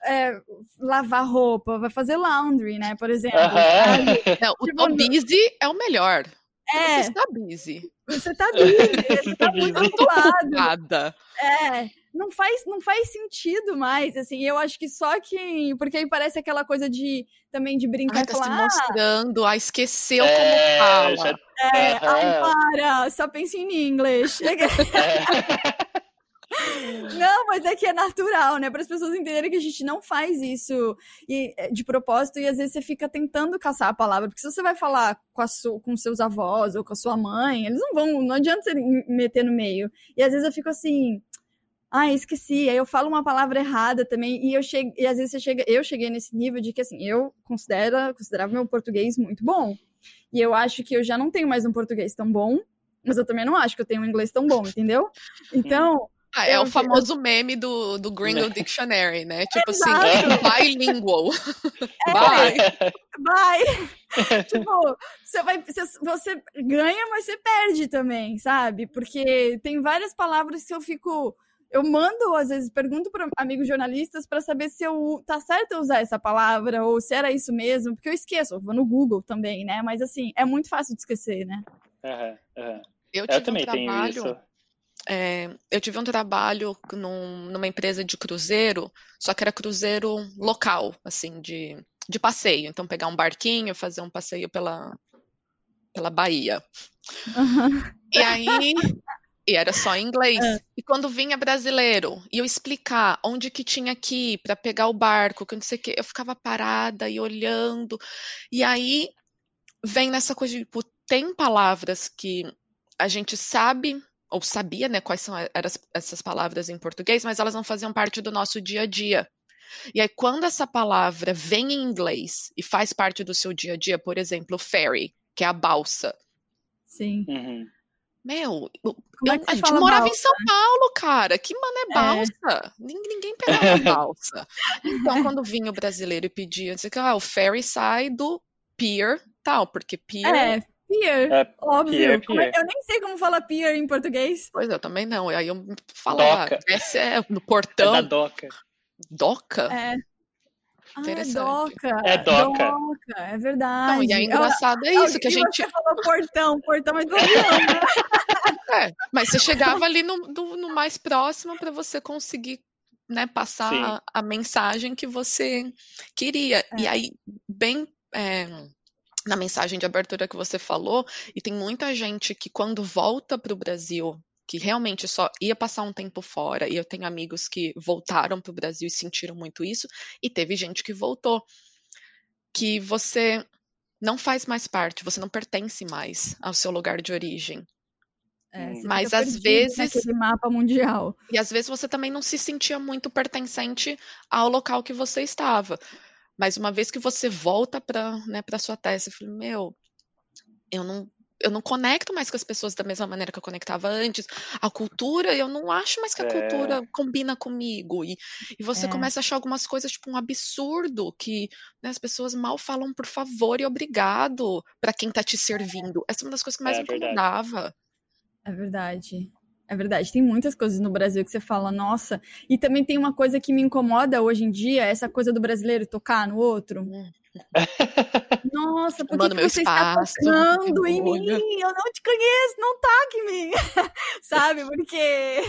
Speaker 2: é, lavar roupa, vai fazer laundry, né? Por exemplo. Sabe?
Speaker 3: Não, o
Speaker 2: Tipo,
Speaker 3: busy é o melhor.
Speaker 2: É,
Speaker 3: Você está busy.
Speaker 2: Você tá busy, você tá muito ocupado.
Speaker 3: Nada.
Speaker 2: É, não faz, não faz sentido mais, assim, eu acho que só que, porque aí parece aquela coisa de, também de brincar
Speaker 3: Ai, tá se
Speaker 2: falar, ah,
Speaker 3: mostrando. Ah, esqueceu
Speaker 4: É,
Speaker 3: como fala.
Speaker 4: já-
Speaker 2: é, ai,
Speaker 4: Aham.
Speaker 2: para, só pensa em inglês.
Speaker 4: É.
Speaker 2: Não, mas é que é natural, né? Para as pessoas entenderem que a gente não faz isso e- é, de propósito e às vezes você fica tentando caçar a palavra, porque se você vai falar com, a su- com seus avós ou com a sua mãe, eles não vão, não adianta você me- meter no meio. E às vezes eu fico assim, ah, esqueci, aí eu falo uma palavra errada também e eu chego, e às vezes você chega, eu cheguei nesse nível de que assim, eu considero, considerava meu português muito bom. E eu acho que eu já não tenho mais um português tão bom, mas eu também não acho que eu tenho um inglês tão bom, entendeu? Então,
Speaker 3: Ah, é
Speaker 2: Eu
Speaker 3: o
Speaker 2: vi-
Speaker 3: famoso meme do, do Gringo Dictionary, né? Tipo assim,
Speaker 2: Exato.
Speaker 3: bilingual.
Speaker 2: É,
Speaker 3: Vai.
Speaker 2: vai. tipo, você vai, você, você ganha, mas você perde também, sabe? Porque tem várias palavras que eu fico, eu mando às vezes pergunto para amigos jornalistas para saber se eu tá certo eu usar essa palavra ou se era isso mesmo, porque eu esqueço, eu vou no Google também, né? Mas assim, é muito fácil de esquecer, né?
Speaker 4: Aham, aham.
Speaker 3: Eu
Speaker 4: Eu também
Speaker 3: um
Speaker 4: tenho
Speaker 3: trabalho.
Speaker 4: isso.
Speaker 3: É, eu tive um trabalho num- numa empresa de cruzeiro, só que era cruzeiro local, assim, de de passeio. Então, pegar um barquinho, fazer um passeio pela, pela Bahia.
Speaker 2: Uhum.
Speaker 3: E aí. E era só em inglês.
Speaker 2: É.
Speaker 3: E quando vinha brasileiro e eu explicar onde que tinha que ir para pegar o barco, que eu não sei o que, eu ficava parada e olhando. E aí vem nessa coisa de, tipo, tem palavras que a gente sabe ou sabia, né, quais são essas palavras em português, mas elas não faziam parte do nosso dia a dia. E aí, quando essa palavra vem em inglês e faz parte do seu dia a dia, por exemplo, ferry, que é a balsa.
Speaker 2: Sim.
Speaker 4: Uhum.
Speaker 3: Meu, eu,
Speaker 2: é
Speaker 3: a gente morava
Speaker 2: balsa?
Speaker 3: em São Paulo, cara. Que mano é
Speaker 2: É.
Speaker 3: balsa? Ninguém, ninguém pegava balsa. Então, quando vinha o brasileiro e pedia, dizia que ah, o ferry sai do pier, tal, porque pier.
Speaker 2: É, pier,
Speaker 4: É,
Speaker 2: óbvio.
Speaker 4: pier,
Speaker 2: é-
Speaker 4: pier.
Speaker 2: Eu nem sei como fala pier em português.
Speaker 3: Pois eu também não. E aí eu falava,
Speaker 4: Doca.
Speaker 3: essa é no
Speaker 4: É
Speaker 3: portão,
Speaker 4: da doca.
Speaker 3: doca.
Speaker 2: É. Ah, é
Speaker 3: Interessante.
Speaker 2: doca.
Speaker 4: É doca.
Speaker 2: Doca, é verdade.
Speaker 3: Não, e é engraçado é isso, que a
Speaker 2: E
Speaker 3: gente.
Speaker 2: Você falou portão, portão é do avião.
Speaker 3: É, mas você chegava ali no, no, no mais próximo para você conseguir né, passar a, a mensagem que você queria. E
Speaker 2: É.
Speaker 3: aí, bem é, na mensagem de abertura que você falou, e tem muita gente que quando volta para o Brasil, que realmente só ia passar um tempo fora, e eu tenho amigos que voltaram para o Brasil e sentiram muito isso, e teve gente que voltou, que você não faz mais parte, você não pertence mais ao seu lugar de origem.
Speaker 2: É,
Speaker 3: Mas às vezes-
Speaker 2: mapa mundial.
Speaker 3: E às vezes você também não se sentia muito pertencente ao local que você estava. Mas uma vez que você volta para né, para sua terra, você fala, meu, eu não, eu não conecto mais com as pessoas da mesma maneira que eu conectava antes. A cultura, eu não acho mais que a
Speaker 4: É.
Speaker 3: cultura combina comigo. E, e você
Speaker 2: É.
Speaker 3: começa a achar algumas coisas, tipo, um absurdo, que né, as pessoas mal falam por favor e obrigado para quem tá te servindo. Essa é uma das coisas que mais
Speaker 4: É
Speaker 3: me
Speaker 4: verdade.
Speaker 3: incomodava.
Speaker 2: É verdade. É verdade. Tem muitas coisas no Brasil que você fala, nossa. E também tem uma coisa que me incomoda hoje em dia, essa coisa do brasileiro tocar no outro.
Speaker 3: Hum.
Speaker 2: Nossa, por que, que você está
Speaker 3: espaço,
Speaker 2: tocando
Speaker 3: que
Speaker 2: em mim? Eu não te conheço, não toque em mim. Sabe? Porque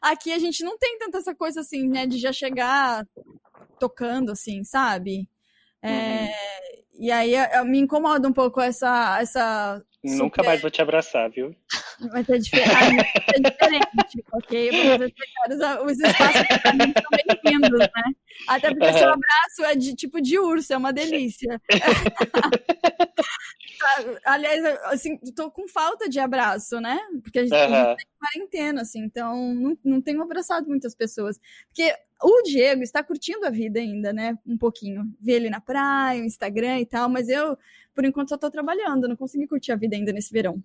Speaker 2: aqui a gente não tem tanta essa coisa assim, né? De já chegar tocando, assim, sabe? É, E aí eu- eu- me incomoda um pouco essa. essa
Speaker 4: Nunca
Speaker 2: super-
Speaker 4: mais vou te abraçar, viu?
Speaker 2: Vai ser diferente, é diferente, ok? Vamos respeitar os, os espaços mim são bem-vindos, né? Até porque seu
Speaker 4: Aham.
Speaker 2: abraço é de tipo de urso, é uma delícia. Tá, Aliás, assim, tô com falta de abraço, né? Porque a gente, a gente tá em quarentena, assim, então não, não tenho abraçado muitas pessoas. Porque o Diego está curtindo a vida ainda, né? Um pouquinho. Vê ele na praia, o Instagram e tal, mas eu, por enquanto, só tô trabalhando, não consegui curtir a vida ainda nesse verão.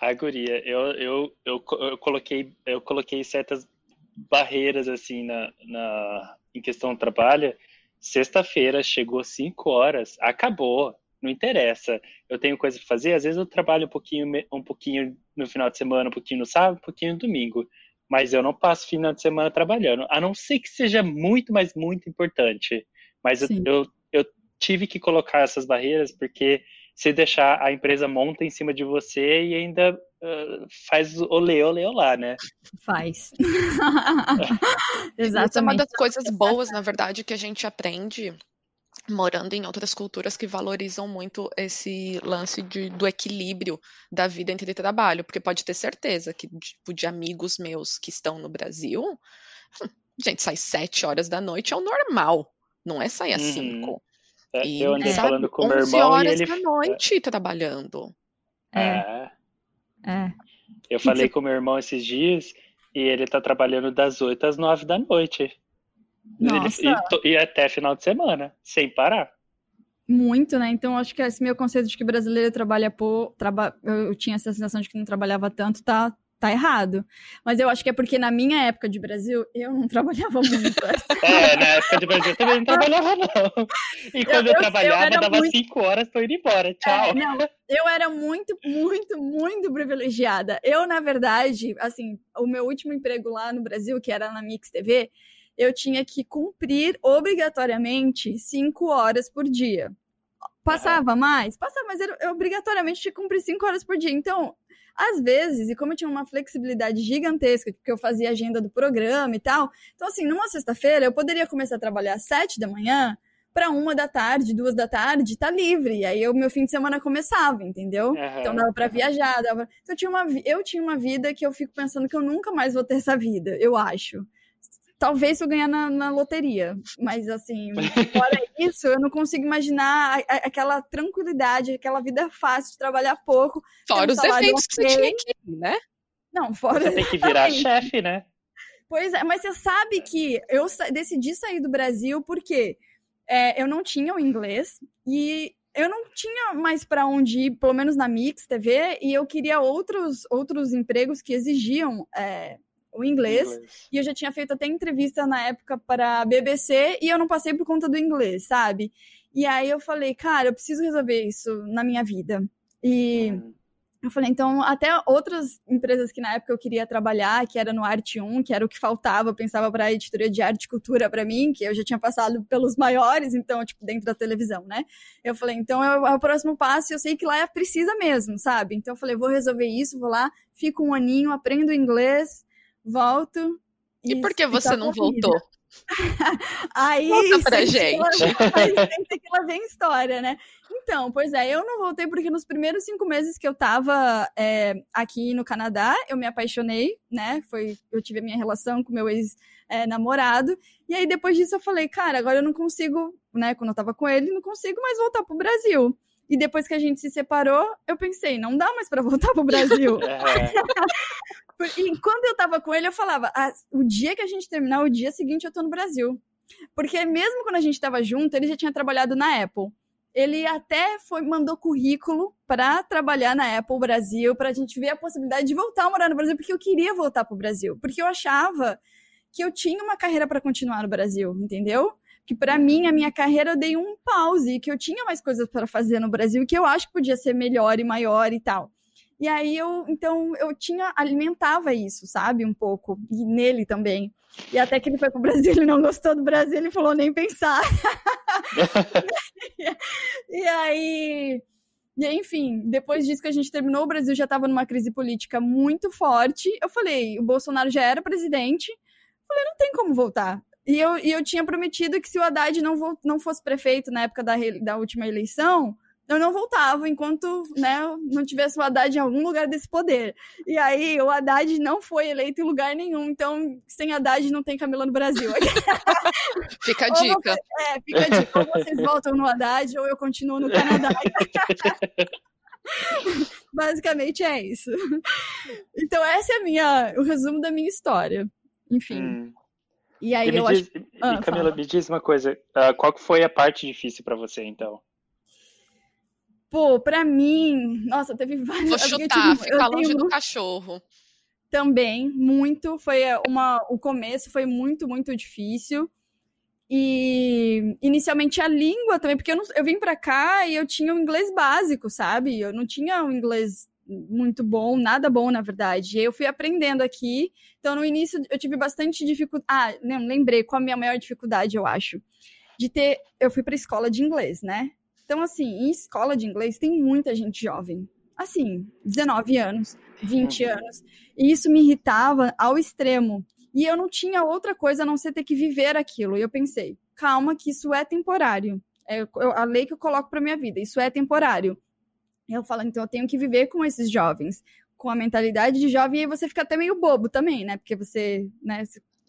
Speaker 4: Ai, guria, eu, eu, eu, eu coloquei, eu coloquei certas barreiras, assim, na, na, em questão do trabalho. Sexta-feira, chegou 5 horas, acabou, não interessa. Eu tenho coisa pra fazer, às vezes eu trabalho um pouquinho, um pouquinho no final de semana, um pouquinho no sábado, um pouquinho no domingo. Mas eu não passo final de semana trabalhando, a não ser que seja muito, mas muito importante. Mas eu, eu tive que colocar essas barreiras porque se deixar a empresa monta em cima de você e ainda ah, faz olê, olê, olá, né?
Speaker 2: Faz.
Speaker 3: Isso é uma
Speaker 2: Exatamente.
Speaker 3: das coisas boas, na verdade, que a gente aprende morando em outras culturas que valorizam muito esse lance de, do equilíbrio da vida entre trabalho, porque pode ter certeza que, tipo, de amigos meus que estão no Brasil, gente, sai sete horas da noite é o normal, não é sair às
Speaker 4: Uhum.
Speaker 3: cinco.
Speaker 4: É,
Speaker 3: E,
Speaker 4: eu andei
Speaker 2: é,
Speaker 4: falando com o meu
Speaker 3: 11
Speaker 4: irmão e
Speaker 3: horas
Speaker 4: ele.
Speaker 3: da noite trabalhando.
Speaker 2: É,
Speaker 4: É,
Speaker 2: é.
Speaker 4: eu
Speaker 2: que
Speaker 4: falei
Speaker 2: você-
Speaker 4: com o meu irmão esses dias e ele tá trabalhando das 8 às 9 da noite. Ele-
Speaker 2: Nossa.
Speaker 4: e, to- e até final de semana, sem parar.
Speaker 2: Muito, né? Então, acho que esse meu conceito de que brasileiro trabalha pouco, traba... eu tinha essa sensação de que não trabalhava tanto, tá, tá errado. Mas eu acho que é porque na minha época de Brasil, eu não trabalhava muito.
Speaker 4: É, na época de Brasil eu também não trabalhava, não. E quando eu,
Speaker 2: eu- eu
Speaker 4: trabalhava,
Speaker 2: era
Speaker 4: dava
Speaker 2: muito-
Speaker 4: 5 horas, tô indo embora. Tchau.
Speaker 2: É, não, eu era muito, muito, muito privilegiada. Eu, na verdade, assim, o meu último emprego lá no Brasil, que era na Mix TV, eu tinha que cumprir obrigatoriamente cinco horas por dia. Passava mais? Passava, mas eu, eu obrigatoriamente tinha que cumprir cinco horas por dia. Então, às vezes, e como eu tinha uma flexibilidade gigantesca, porque eu fazia agenda do programa e tal, então, assim, numa sexta-feira, eu poderia começar a trabalhar às sete da manhã, para uma da tarde, duas da tarde, tá livre. E aí o meu fim de semana começava, entendeu?
Speaker 4: Uhum.
Speaker 2: Então dava para viajar, dava. Então, eu tinha uma eu tinha uma vida que eu fico pensando que eu nunca mais vou ter essa vida, eu acho. Talvez se eu ganhar na, na loteria, mas assim, fora isso, eu não consigo imaginar a, a, aquela tranquilidade, aquela vida fácil de trabalhar pouco.
Speaker 3: Fora um os eventos okay. que você tinha ir, né?
Speaker 2: Não, fora.
Speaker 4: Você tem que virar chefe, né?
Speaker 2: Pois é, mas você sabe que eu decidi sair do Brasil porque é, eu não tinha o inglês e eu não tinha mais para onde ir, pelo menos na Mix TV, e eu queria outros, outros empregos que exigiam é, o inglês, inglês, E eu já tinha feito até entrevista na época para a BBC e eu não passei por conta do inglês, sabe? E aí eu falei, cara, eu preciso resolver isso na minha vida. E hum. eu falei, então, até outras empresas que na época eu queria trabalhar, que era no Arte 1, que era o que faltava, eu pensava para a editoria de arte e cultura para mim, que eu já tinha passado pelos maiores, então, tipo, dentro da televisão, né? Eu falei, então é o, próximo passo, eu sei que lá é precisa mesmo, sabe? Então eu falei, vou resolver isso, vou lá, fico um aninho, aprendo inglês, volto.
Speaker 3: E, e por que você não voltou?
Speaker 2: Aí,
Speaker 3: Conta pra gente.
Speaker 2: Tem que lá vem história, né? Então, pois é, eu não voltei porque nos primeiros cinco meses que eu tava é, aqui no Canadá, eu me apaixonei, né? Foi, eu tive a minha relação com meu ex-namorado. É, e aí, depois disso, eu falei, cara, agora eu não consigo, né? Quando eu tava com ele, não consigo mais voltar pro Brasil. E depois que a gente se separou, eu pensei, não dá mais para voltar pro Brasil. É. e quando eu tava com ele, eu falava, ah, o dia que a gente terminar, o dia seguinte eu tô no Brasil. Porque mesmo quando a gente tava junto, ele já tinha trabalhado na Apple. Ele até foi mandou currículo para trabalhar na Apple Brasil, para a gente ver a possibilidade de voltar a morar no Brasil, porque eu queria voltar pro Brasil, porque eu achava que eu tinha uma carreira para continuar no Brasil, entendeu? que para mim, a minha carreira, eu dei um pause, que eu tinha mais coisas para fazer no Brasil, que eu acho que podia ser melhor e maior e tal. E aí eu, então, eu tinha, alimentava isso, sabe, um pouco, e nele também. E até que ele foi pro Brasil, ele não gostou do Brasil, ele falou nem pensar. e aí, e enfim, depois disso que a gente terminou, o Brasil já estava numa crise política muito forte. Eu falei, o Bolsonaro já era presidente. Eu falei, não tem como voltar. E eu, e eu tinha prometido que se o Haddad não, não fosse prefeito na época da, da última eleição, eu não voltava enquanto né, não tivesse o Haddad em algum lugar desse poder. E aí o Haddad não foi eleito em lugar nenhum, então sem Haddad não tem Camila no Brasil.
Speaker 3: fica a dica.
Speaker 2: Você, é, fica a dica. Ou vocês voltam no Haddad ou eu continuo no Canadá. Basicamente é isso. Então essa é a minha, o resumo da minha história. Enfim. Hum.
Speaker 4: E aí e eu diz, acho. Ah, Camila, fala. me diz uma coisa. Uh, qual que foi a parte difícil para você, então?
Speaker 2: Pô, pra mim, nossa, teve várias.
Speaker 3: Vou chutar, tive, ficar longe do cachorro.
Speaker 2: Também, muito. Foi uma. O começo foi muito, muito difícil. E inicialmente a língua também, porque eu, não, eu vim para cá e eu tinha o um inglês básico, sabe? Eu não tinha um inglês muito bom, nada bom, na verdade. Eu fui aprendendo aqui. Então, no início, eu tive bastante dificuldade. Ah, não, lembrei qual a minha maior dificuldade, eu acho. De ter. Eu fui para escola de inglês, né? Então, assim, em escola de inglês tem muita gente jovem. Assim, 19 anos, 20 uhum. anos. E isso me irritava ao extremo. E eu não tinha outra coisa a não ser ter que viver aquilo. E eu pensei, calma, que isso é temporário. É a lei que eu coloco para minha vida. Isso é temporário eu falo, então eu tenho que viver com esses jovens, com a mentalidade de jovem, e aí você fica até meio bobo também, né? Porque você, né?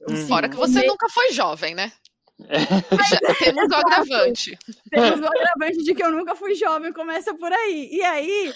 Speaker 3: Hum. Fora que você nunca foi jovem, né? Já temos o agravante.
Speaker 2: Temos o agravante de que eu nunca fui jovem, começa por aí. E aí,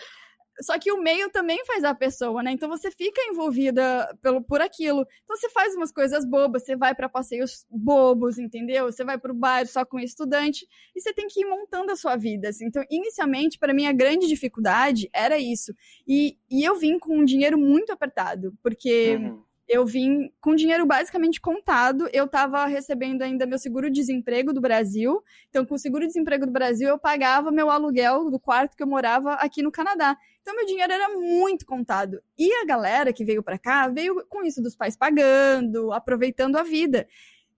Speaker 2: só que o meio também faz a pessoa, né? Então você fica envolvida pelo, por aquilo. Então você faz umas coisas bobas, você vai para passeios bobos, entendeu? Você vai para o bairro só com estudante e você tem que ir montando a sua vida. Assim. Então, inicialmente, para mim, a grande dificuldade era isso. E, e eu vim com um dinheiro muito apertado, porque. Uhum eu vim com dinheiro basicamente contado. Eu estava recebendo ainda meu seguro-desemprego do Brasil. Então, com o seguro-desemprego do Brasil, eu pagava meu aluguel do quarto que eu morava aqui no Canadá. Então, meu dinheiro era muito contado. E a galera que veio para cá veio com isso dos pais pagando, aproveitando a vida.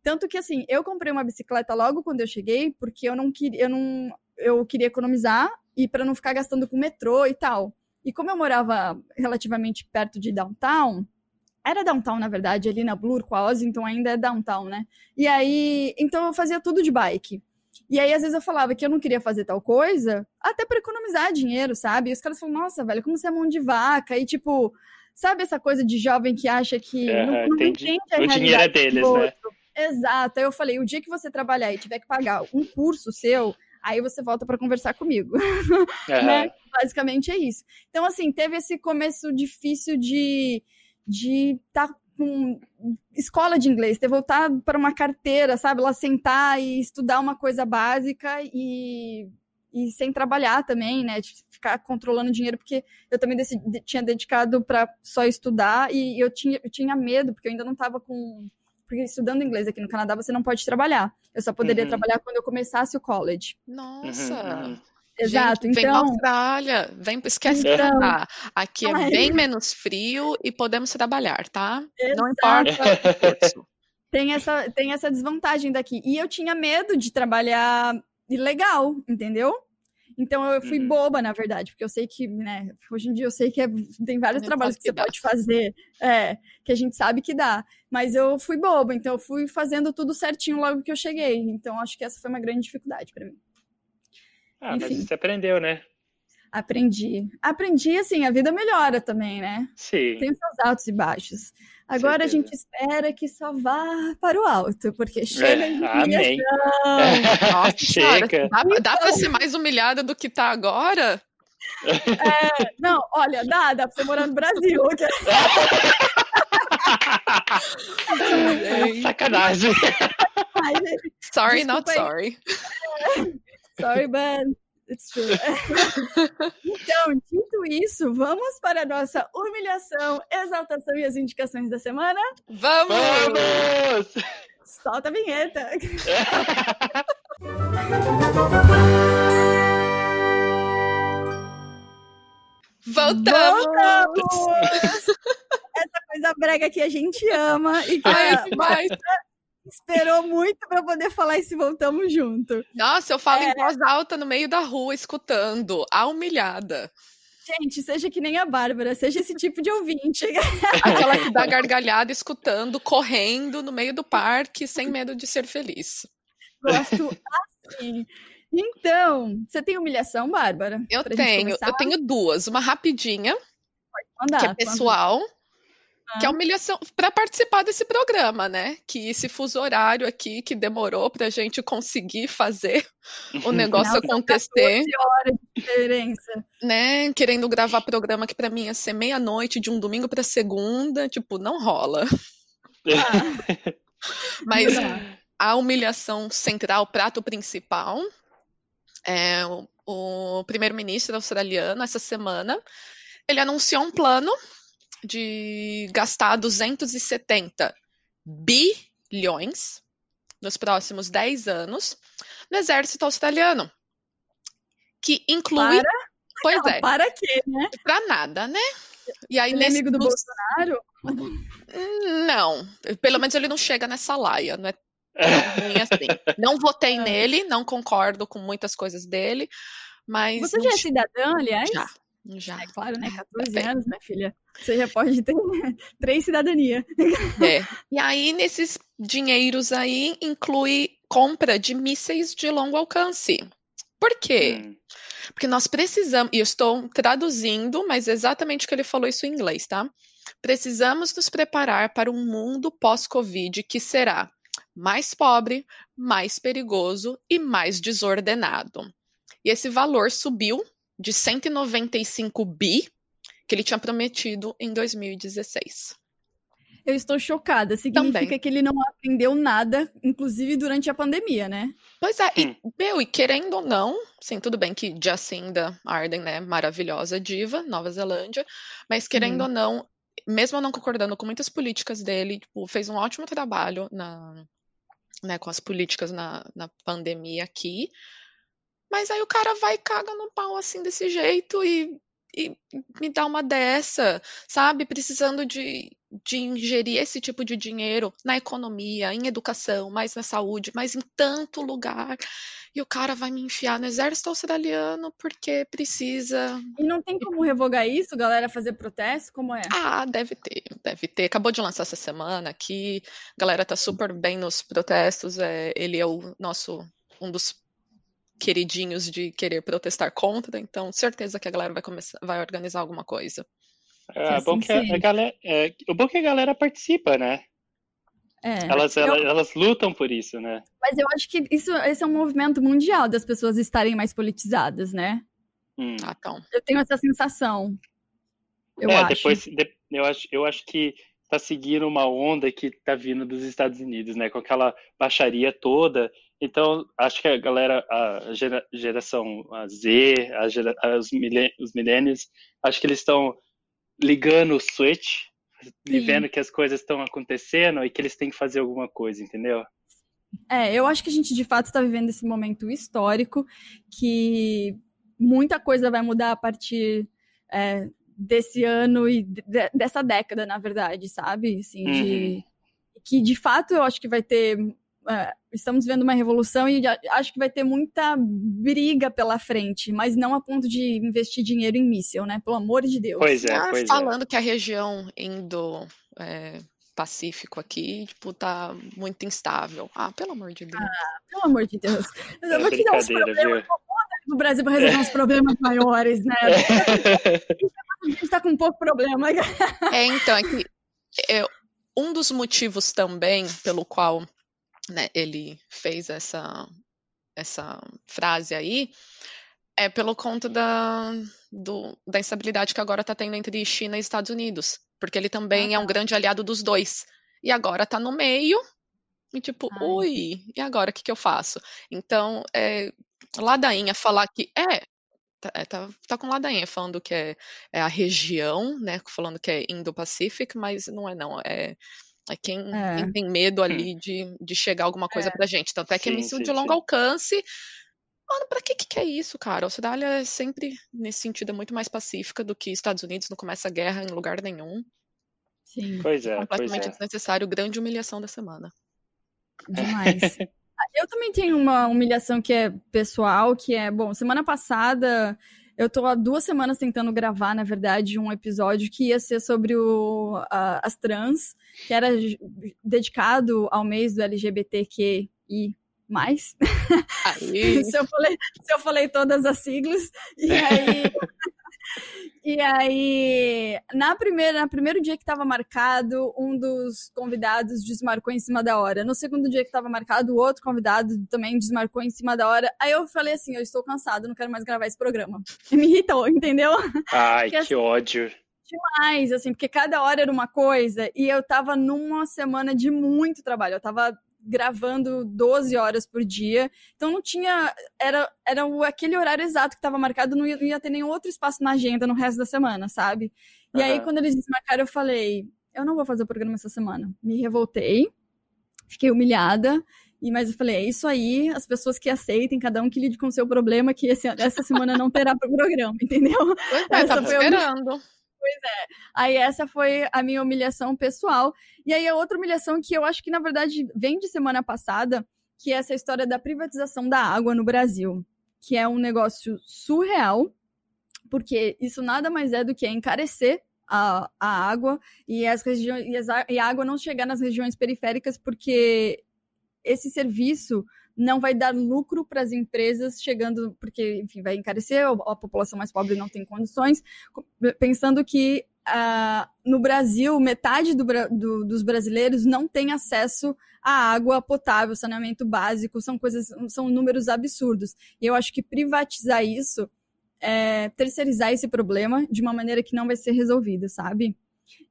Speaker 2: Tanto que, assim, eu comprei uma bicicleta logo quando eu cheguei, porque eu não queria, eu não, eu queria economizar e para não ficar gastando com metrô e tal. E como eu morava relativamente perto de downtown, era downtown, na verdade, ali na Blur com a Ozzy, então ainda é downtown, né? E aí, então eu fazia tudo de bike. E aí, às vezes, eu falava que eu não queria fazer tal coisa, até para economizar dinheiro, sabe? E os caras falam, nossa, velho, como você é mão de vaca? E, tipo, sabe essa coisa de jovem que acha que
Speaker 4: Aham,
Speaker 2: não, não
Speaker 4: entendi.
Speaker 2: entende a
Speaker 4: O dinheiro é deles, né?
Speaker 2: Exato. Aí eu falei, o dia que você trabalhar e tiver que pagar um curso seu, aí você volta para conversar comigo,
Speaker 4: Aham.
Speaker 2: né? Basicamente é isso. Então, assim, teve esse começo difícil de de estar com escola de inglês, ter voltado para uma carteira, sabe? Lá sentar e estudar uma coisa básica e, e sem trabalhar também, né? De ficar controlando dinheiro, porque eu também decidi- tinha dedicado para só estudar e eu tinha, eu tinha medo, porque eu ainda não estava com. Porque estudando inglês aqui no Canadá você não pode trabalhar. Eu só poderia
Speaker 4: Uhum.
Speaker 2: trabalhar quando eu começasse o college.
Speaker 3: Nossa.
Speaker 4: Uhum, uhum.
Speaker 2: Exato.
Speaker 3: Gente, vem pra
Speaker 2: então,
Speaker 3: Austrália, vem, esquece
Speaker 2: Então-
Speaker 3: Canadá. Aqui é
Speaker 2: Ai.
Speaker 3: bem menos frio e podemos trabalhar, tá? Não
Speaker 2: Exato.
Speaker 3: importa o curso.
Speaker 2: tem essa, tem essa desvantagem daqui. E eu tinha medo de trabalhar ilegal, entendeu? Então eu fui
Speaker 4: Uhum.
Speaker 2: boba, na verdade, porque eu sei que, né, hoje em dia eu sei que é- tem vários
Speaker 3: Não
Speaker 2: trabalhos
Speaker 3: sabe
Speaker 2: que você
Speaker 3: que dá.
Speaker 2: pode fazer, é, que a gente sabe que dá. Mas eu fui boba, então eu fui fazendo tudo certinho logo que eu cheguei. Então acho que essa foi uma grande dificuldade para mim.
Speaker 4: Ah, mas
Speaker 2: Enfim.
Speaker 4: você aprendeu, né?
Speaker 2: Aprendi. Aprendi, assim, a vida melhora também, né?
Speaker 4: Sim.
Speaker 2: Tem os seus altos e baixos. Agora a gente espera que só vá para o alto, porque chega
Speaker 4: É,
Speaker 2: de
Speaker 4: amém.
Speaker 2: humilhação.
Speaker 3: Nossa,
Speaker 4: Chega.
Speaker 3: dá, dá pra ser mais humilhada do que tá agora?
Speaker 2: Não, olha, dá, dá pra você morar no Brasil.
Speaker 3: Gente,
Speaker 4: Sacanagem.
Speaker 2: Ai,
Speaker 3: Sorry,
Speaker 2: Desculpa
Speaker 3: not
Speaker 2: aí.
Speaker 3: sorry.
Speaker 2: Sorry, but it's true. Então, dito isso, vamos para a nossa humilhação, exaltação e as indicações da semana?
Speaker 3: Vamos!
Speaker 4: Vamos!
Speaker 2: Solta a vinheta.
Speaker 3: Voltamos!
Speaker 2: Voltamos! Essa coisa brega que a gente ama e que
Speaker 3: Ai, demais.
Speaker 2: Esperou muito para poder falar esse voltamos junto.
Speaker 3: Nossa, eu falo
Speaker 2: É.
Speaker 3: em voz alta no meio da rua, escutando. A humilhada.
Speaker 2: Gente, seja que nem a Bárbara, seja esse tipo de ouvinte.
Speaker 3: Aquela que dá gargalhada escutando, correndo no meio do parque, sem medo de ser feliz.
Speaker 2: Gosto assim. Então, você tem humilhação, Bárbara?
Speaker 3: Eu tenho, eu tenho duas. Uma rapidinha, que é pessoal, que é humilhação para participar desse programa, né? Que esse fuso horário aqui que demorou pra gente conseguir fazer o negócio
Speaker 2: são
Speaker 3: acontecer,
Speaker 2: 14 horas de diferença.
Speaker 3: né? Querendo gravar programa que pra mim ia ser meia-noite de um domingo pra segunda, tipo, não rola.
Speaker 2: Ah,
Speaker 3: Mas
Speaker 2: não
Speaker 3: a humilhação central, o prato principal, é o, o primeiro-ministro australiano, essa semana, ele anunciou um plano de gastar 270 bilhões nos próximos 10 anos no exército australiano, que inclui,
Speaker 2: Para,
Speaker 3: pois é,
Speaker 2: para quê, né?
Speaker 3: pra nada, né? E aí
Speaker 2: Ele é
Speaker 3: nesse
Speaker 2: amigo do Bolsonaro?
Speaker 3: Não, pelo menos ele não chega nessa laia, não é tão ruim assim. Não votei
Speaker 2: Ah.
Speaker 3: nele, não concordo com muitas coisas dele, mas
Speaker 2: Você
Speaker 3: não
Speaker 2: já é cidadã, aliás?
Speaker 3: já, já.
Speaker 2: É claro, né? 14
Speaker 3: Bem.
Speaker 2: anos, minha filha. Você já pode ter três cidadanias.
Speaker 3: É. E aí nesses dinheiros aí inclui compra de mísseis de longo alcance. Por quê?
Speaker 4: Hum,
Speaker 3: Porque nós precisamos, e eu estou traduzindo, mas exatamente o que ele falou isso em inglês, tá? Precisamos nos preparar para um mundo pós-Covid que será mais pobre, mais perigoso e mais desordenado. E esse valor subiu de 195 bi que ele tinha prometido em 2016.
Speaker 2: Eu estou chocada. Significa
Speaker 3: Também.
Speaker 2: que ele não aprendeu nada, inclusive durante a pandemia, né?
Speaker 3: Pois é, e, meu, e querendo ou não, sim, tudo bem que Jacinda Ardern, né, maravilhosa diva, Nova Zelândia, mas querendo
Speaker 2: Sim.
Speaker 3: ou não, mesmo não concordando com muitas políticas dele, tipo, fez um ótimo trabalho na, né, com as políticas na, na pandemia aqui, mas aí o cara vai e caga no pau assim desse jeito e, e me dá uma dessa, sabe? Precisando de, de ingerir esse tipo de dinheiro na economia, em educação, mais na saúde, mais em tanto lugar. E o cara vai me enfiar no exército australiano porque precisa.
Speaker 2: E não tem como revogar isso, galera, fazer protesto? Como é?
Speaker 3: Ah, deve ter, deve ter. Acabou de lançar essa semana aqui. A galera tá super bem nos protestos. É, ele é o nosso um dos queridinhos de querer protestar contra, então certeza que a galera vai começar, vai organizar alguma coisa.
Speaker 4: É,
Speaker 2: assim
Speaker 4: bom que a, galera, é, o bom é que a galera participa, né?
Speaker 2: É.
Speaker 4: Elas,
Speaker 2: Eu-
Speaker 4: elas, elas lutam por isso, né?
Speaker 2: Mas eu acho que isso, esse é um movimento mundial das pessoas estarem mais politizadas, né?
Speaker 4: Hum.
Speaker 3: Ah, então.
Speaker 2: Eu tenho essa sensação. Eu
Speaker 4: é,
Speaker 2: acho.
Speaker 4: depois de- eu acho, eu acho que tá seguindo uma onda que tá vindo dos Estados Unidos, né? Com aquela baixaria toda. Então, acho que a galera, a gera- geração Z, a gera, os, millen- os millennials, acho que eles estão ligando o switch e
Speaker 2: Sim.
Speaker 4: vendo que as coisas estão acontecendo e que eles têm que fazer alguma coisa, entendeu?
Speaker 2: É, eu acho que a gente de fato está vivendo esse momento histórico que muita coisa vai mudar a partir é, desse ano e de- dessa década, na verdade, sabe? Assim, de, que de fato eu acho que vai ter. É, estamos vendo uma revolução e acho que vai ter muita briga pela frente, mas não a ponto de investir dinheiro em míssil, né? Pelo amor de Deus.
Speaker 4: Pois é,
Speaker 3: Ah,
Speaker 4: pois é.
Speaker 3: falando que a região indo é, Pacífico aqui, tipo, tá muito instável. Ah, pelo amor de Deus.
Speaker 2: Pelo amor de Deus. Eu
Speaker 4: É
Speaker 2: vou te dar uns problemas no Brasil para resolver uns problemas maiores, né? A gente tá com pouco problema.
Speaker 3: É, então, é que é, um dos motivos também pelo qual né, ele fez essa, essa frase aí é pelo conta da, do- da instabilidade que agora está tendo entre China e Estados Unidos. Porque ele também é um grande aliado dos dois. E agora tá no meio. E tipo,
Speaker 2: Ai.
Speaker 3: ui, e agora o que, que eu faço? Então, é, ladainha falar que é. Tá, é, tá, tá com ladainha falando que é, é a região, né? Falando que é Indo-Pacific, mas não é não. É, é quem,
Speaker 2: É.
Speaker 3: quem tem medo ali de, de chegar alguma coisa pra gente. Tanto é que é
Speaker 4: Sim,
Speaker 3: míssil
Speaker 4: sim,
Speaker 3: de longo
Speaker 4: sim.
Speaker 3: alcance. Mano, pra que, que é isso, cara? A Austrália é sempre, nesse sentido, é muito mais pacífica do que Estados Unidos, não começa guerra em lugar nenhum.
Speaker 2: Sim,
Speaker 4: Pois é, pois
Speaker 3: Completamente
Speaker 4: é.
Speaker 3: desnecessário, grande humilhação da semana.
Speaker 2: demais. Eu também tenho uma humilhação que é pessoal, que é, bom, semana passada eu tô há duas semanas tentando gravar, na verdade, um episódio que ia ser sobre o, a- as trans, que era dedicado ao mês do LGBTQI+.
Speaker 3: Aí,
Speaker 2: se, eu falei, se eu falei todas as siglas. E aí. E aí, na primeira, no primeiro dia que estava marcado, um dos convidados desmarcou em cima da hora. No segundo dia que estava marcado, o outro convidado também desmarcou em cima da hora. Aí eu falei assim: eu estou cansado, não quero mais gravar esse programa. E me irritou, entendeu?
Speaker 4: Ai,
Speaker 2: Porque
Speaker 4: que ódio.
Speaker 2: Mas, assim, porque cada hora era uma coisa e eu tava numa semana de muito trabalho. Eu tava gravando 12 horas por dia, então não tinha. Era, era o- aquele horário exato que estava marcado, não ia, não ia ter nenhum outro espaço na agenda no resto da semana, sabe? E aí,
Speaker 4: Aham.
Speaker 2: quando eles desmarcaram, eu falei: eu não vou fazer o programa essa semana. Me revoltei, fiquei humilhada. E, mas eu falei, é isso aí, as pessoas que aceitem, cada um que lide com o seu problema, que esse- essa semana não terá pro programa, entendeu?
Speaker 3: pois é,
Speaker 2: Essa
Speaker 3: tava
Speaker 2: foi a
Speaker 3: esperando.
Speaker 2: Aí essa foi a minha humilhação pessoal. E aí a outra humilhação que eu acho que na verdade vem de semana passada, que é essa história da privatização da água no Brasil, que é um negócio surreal, porque isso nada mais é do que encarecer a, a água e as regiões e, as e a água não chegar nas regiões periféricas porque esse serviço não vai dar lucro para as empresas chegando, porque, enfim, vai encarecer, a população mais pobre não tem condições, pensando que ah, no Brasil, metade do do- dos brasileiros não tem acesso à água potável, saneamento básico, são coisas, são números absurdos. E eu acho que privatizar isso é terceirizar esse problema de uma maneira que não vai ser resolvida, sabe?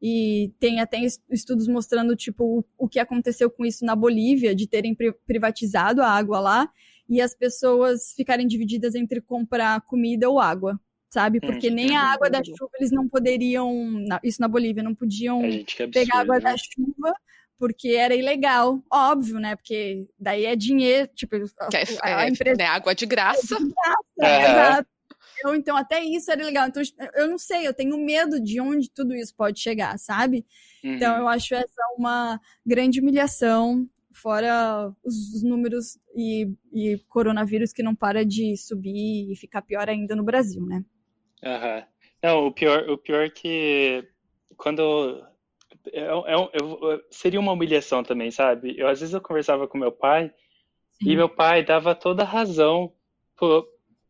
Speaker 2: E tem até es- estudos mostrando, tipo, o, que aconteceu com isso na Bolívia, de terem pri- privatizado a água lá e as pessoas ficarem divididas entre comprar comida ou água, sabe? Porque nem a água da chuva eles não poderiam, isso na Bolívia, não podiam
Speaker 4: que absurdo.
Speaker 2: pegar água
Speaker 4: né?
Speaker 2: da chuva porque era ilegal, óbvio, né? Porque daí é dinheiro, tipo, a,
Speaker 3: Que é,
Speaker 2: a- a
Speaker 3: é,
Speaker 2: empresa
Speaker 3: né, água de graça.
Speaker 4: Aham.
Speaker 2: Exato. Eu, então, até isso era legal. Então, eu não sei, eu tenho medo de onde tudo isso pode chegar, sabe? Então,
Speaker 4: Uhum.
Speaker 2: eu acho essa uma grande humilhação, fora os, os números e, e coronavírus que não para de subir e ficar pior ainda no Brasil, né?
Speaker 4: Aham. Não, o pior, o pior que quando é, é eu- seria uma humilhação também, sabe? Eu às vezes eu conversava com meu pai e
Speaker 2: Sim.
Speaker 4: meu pai dava toda a razão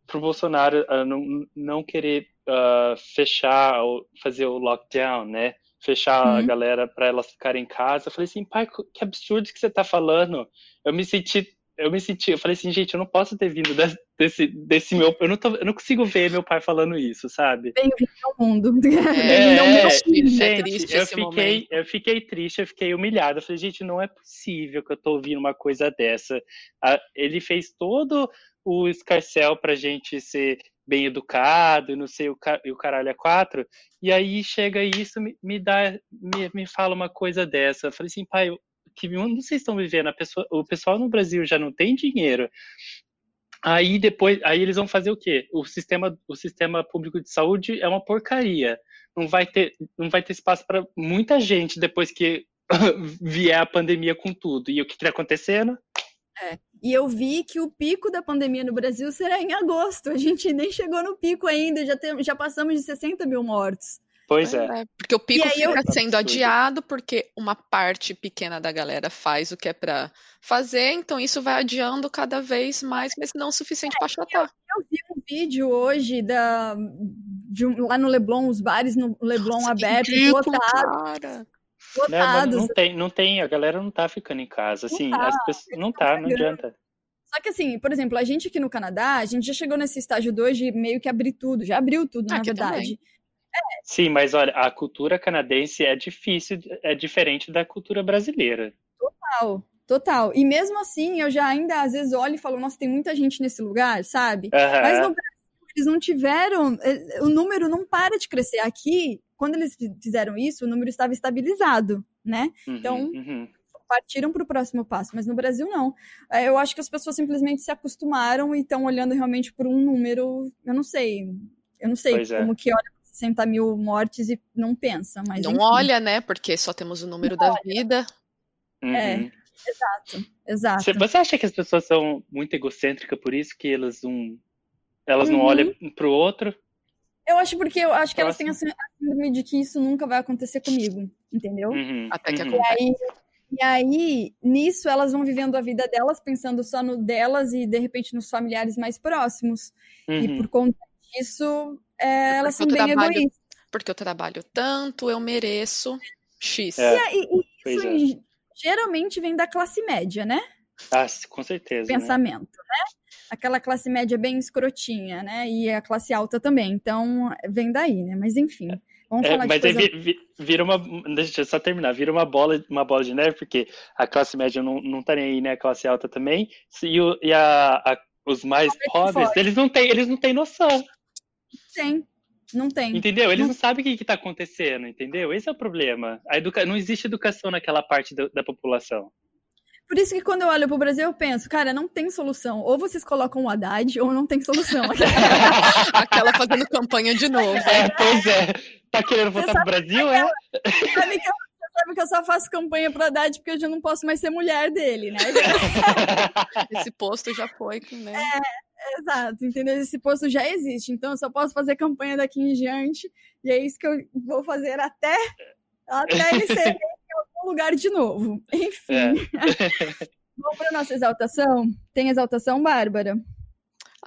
Speaker 4: pro, pro Bolsonaro uh, não, não querer uh, fechar, ou fazer o lockdown, né? Fechar uhum. a galera para elas ficarem em casa. Eu falei assim, pai, que absurdo que você tá falando. Eu me senti eu me senti, eu falei assim, gente, eu não posso ter vindo desse, desse meu, eu não, tô, eu não consigo ver meu pai falando isso, sabe?
Speaker 2: Bem-vindo ao mundo.
Speaker 4: É, é, gente, é triste eu fiquei, eu fiquei triste, eu fiquei humilhado, eu falei, gente, não é possível que eu tô ouvindo uma coisa dessa. Ele fez todo o escarcel pra gente ser bem educado e não sei o, e o caralho é quatro, e aí chega isso, me, me dá, me, me fala uma coisa dessa. Eu falei assim, pai, que mundo vocês estão vivendo? Pessoa, o pessoal no Brasil já não tem dinheiro. Aí depois, aí eles vão fazer o quê? O sistema, o sistema público de saúde é uma porcaria. Não vai ter, não vai ter espaço para muita gente depois que vier a pandemia com tudo. E o que está acontecendo?
Speaker 2: É. E eu vi que o pico da pandemia no Brasil será em agosto. A gente nem chegou no pico ainda, já, tem, já passamos de 60 mil mortos.
Speaker 4: Pois é. é.
Speaker 3: Porque o pico fica eu... sendo adiado porque uma parte pequena da galera faz o que é para fazer, então isso vai adiando cada vez mais, mas não o suficiente é, para achatar.
Speaker 2: Eu, eu, vi um vídeo hoje da, de um, lá no Leblon, os bares no Leblon Nossa, abertos, lotados.
Speaker 4: Não, não, tem, não tem, a galera não tá ficando em casa, assim, não tá, as pessoas, não tá, não adianta.
Speaker 2: Só que assim, por exemplo, a gente aqui no Canadá, a gente já chegou nesse estágio 2 de meio que abrir tudo, já abriu tudo, na verdade. Também.
Speaker 4: Sim, mas olha, a cultura canadense é difícil, é diferente da cultura brasileira.
Speaker 2: Total, total. E mesmo assim, eu já ainda às vezes olho e falo, nossa, tem muita gente nesse lugar, sabe? Uhum. Mas no Brasil, eles não tiveram, eh, o número não para de crescer. Aqui, quando eles fizeram isso, o número estava estabilizado, né? Uhum, então, uhum. partiram para o próximo passo, mas no Brasil não. Eh, eu acho que as pessoas simplesmente se acostumaram e estão olhando realmente por um número, eu não sei, eu não sei pois é. como é. que olha 60 mil mortes e não pensa. Mas,
Speaker 3: não
Speaker 2: enfim.
Speaker 3: olha, né? Porque só temos o número não da olha. vida.
Speaker 2: É, uhum. É, exato, exato.
Speaker 4: Você acha que as pessoas são muito egocêntricas, por isso que elas não, elas uhum. não olham para o outro?
Speaker 2: Eu acho porque eu acho que elas têm a síndrome de que isso nunca vai acontecer comigo, entendeu?
Speaker 3: Uhum. Até que
Speaker 2: uhum. acontece. E aí, e aí, nisso, elas vão vivendo a vida delas, pensando só no delas e, de repente, nos familiares mais próximos. E uhum. por conta disso, é, elas são bem trabalho, egoístas.
Speaker 3: Porque eu trabalho tanto, eu mereço X.
Speaker 2: É, e, e isso é. geralmente vem da classe média, né?
Speaker 4: Ah, com certeza.
Speaker 2: Né? Pensamento, né? né? Aquela classe média bem escrotinha, né? E a classe alta também. Então, vem daí, né? Mas enfim. Vamos
Speaker 4: é,
Speaker 2: falar
Speaker 4: mas
Speaker 2: de coisa...
Speaker 4: aí vira uma. Deixa eu só terminar. Vira uma bola, uma bola de neve, porque a classe média não, não tá nem aí, né? A classe alta também. E, o, e a, a os mais pobres, eles não têm, eles não têm noção.
Speaker 2: Tem. Não tem.
Speaker 4: Entendeu? Eles não, não sabem o que está acontecendo, entendeu? Esse é o problema. A educa... Não existe educação naquela parte do, da população.
Speaker 2: Por isso que quando eu olho para o Brasil, eu penso, cara, não tem solução. Ou vocês colocam o Haddad, ou não tem solução.
Speaker 3: Aquela fazendo campanha de novo.
Speaker 4: É, pois é. Tá querendo votar pro Brasil, é?
Speaker 2: Sabe que, eu, sabe que eu só faço campanha pro Haddad porque eu já não posso mais ser mulher dele, né?
Speaker 3: Esse posto já foi, né?
Speaker 2: É, Exato, entendeu? Esse posto já existe, então eu só posso fazer campanha daqui em diante, e é isso que eu vou fazer até, até ele ser lugar de novo. Enfim. É. Vamos para nossa exaltação? Tem exaltação, Bárbara?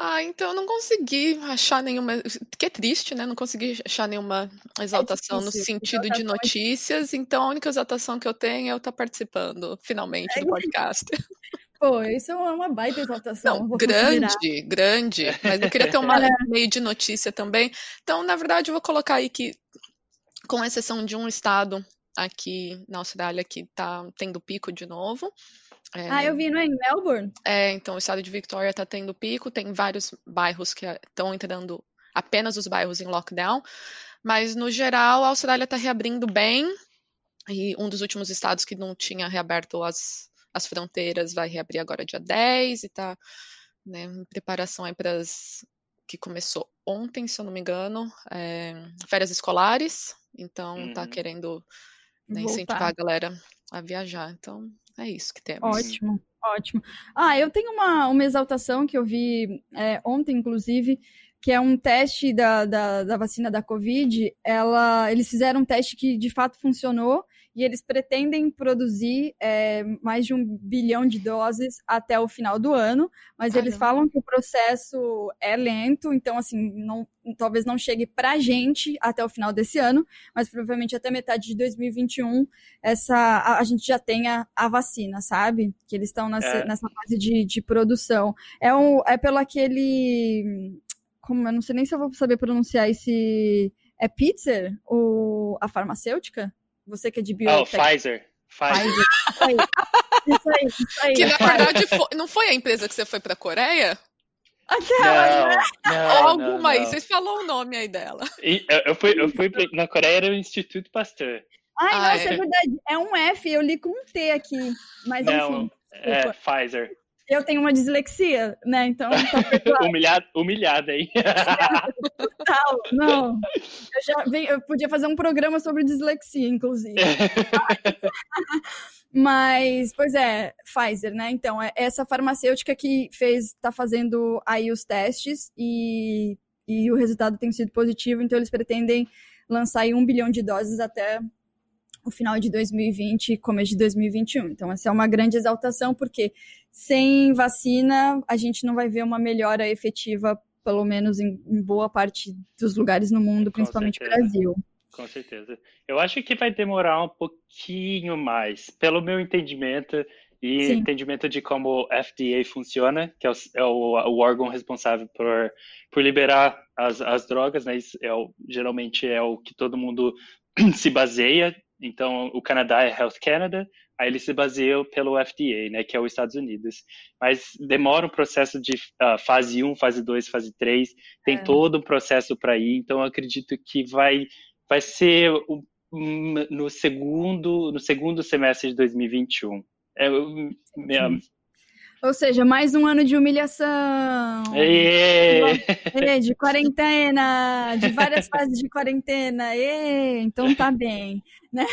Speaker 3: Ah, então eu não consegui achar nenhuma. Que é triste, né? Não consegui achar nenhuma exaltação é no sentido exaltação de notícias. Então a única exaltação que eu tenho é eu estar participando, finalmente, é. do podcast.
Speaker 2: Pô, isso é uma baita exaltação.
Speaker 3: Não, grande, grande. Mas eu queria ter uma é. meio de notícia também. Então, na verdade, eu vou colocar aí que, com exceção de um estado aqui na Austrália que está tendo pico de novo.
Speaker 2: É, ah, eu vi, não é? Em Melbourne?
Speaker 3: É, então o estado de Victoria está tendo pico, tem vários bairros que estão entrando, apenas os bairros em lockdown, mas no geral a Austrália está reabrindo bem, e um dos últimos estados que não tinha reaberto as, as fronteiras vai reabrir agora dia 10 e tá né, em preparação aí para as que começou ontem, se eu não me engano, é, férias escolares, então tá uhum. tá querendo né, incentivar a galera a viajar. Então é isso que temos.
Speaker 2: Ótimo, ótimo. Ah, eu tenho uma, uma exaltação que eu vi é, ontem, inclusive, que é um teste da, da, da, vacina da Covid. Ela, eles fizeram um teste que de fato funcionou e eles pretendem produzir é, mais de um bilhão de doses até o final do ano, mas Caramba. eles falam que o processo é lento, então assim, não, talvez não chegue para a gente até o final desse ano, mas provavelmente até metade de 2021 essa, a, a gente já tenha a vacina, sabe? Que eles estão nessa, é. nessa fase de, de produção. É, um, é pelo aquele como eu não sei nem se eu vou saber pronunciar esse é Pfizer, o a farmacêutica? Você que é de biotech.
Speaker 4: Oh, Pfizer. Pfizer.
Speaker 3: Isso aí. Isso aí, isso aí. Que na verdade foi, não foi a empresa que você foi para a Coreia?
Speaker 2: Aquela,
Speaker 3: não, né? não, Alguma não, aí, vocês falaram o nome aí dela.
Speaker 4: E, eu, fui, eu fui na Coreia, era o Instituto Pasteur.
Speaker 2: Ai, ah, nossa, é. é. verdade. É um F, eu li com um T aqui. Mas
Speaker 4: não,
Speaker 2: enfim.
Speaker 4: É Pfizer
Speaker 2: eu tenho uma dislexia, né? Então.
Speaker 4: Tá humilhada, humilhada aí.
Speaker 2: Total, não. Eu já eu podia fazer um programa sobre dislexia, inclusive. Mas, pois é, Pfizer, né? Então, é essa farmacêutica que fez, tá fazendo aí os testes e, e o resultado tem sido positivo, então eles pretendem lançar aí um bilhão de doses até o final de 2020 e começo de 2021. Então, essa é uma grande exaltação, porque sem vacina a gente não vai ver uma melhora efetiva, pelo menos em, em boa parte dos lugares no mundo, principalmente no Brasil.
Speaker 4: Com certeza. Eu acho que vai demorar um pouquinho mais, pelo meu entendimento e Sim. entendimento de como o FDA funciona, que é o, é o, o órgão responsável por, por liberar as, as drogas, né? Isso é o, geralmente é o que todo mundo se baseia então, o Canadá é Health Canada, aí ele se baseia pelo FDA, né, que é os Estados Unidos. Mas demora um processo de uh, fase 1, fase 2, fase 3, tem é. todo um processo para ir, então eu acredito que vai, vai ser no, segundo, no segundo semestre de 2021. É, minha,
Speaker 2: ou seja, mais um ano de humilhação.
Speaker 4: É,
Speaker 2: de quarentena, de várias fases de quarentena. E, então tá bem. Né?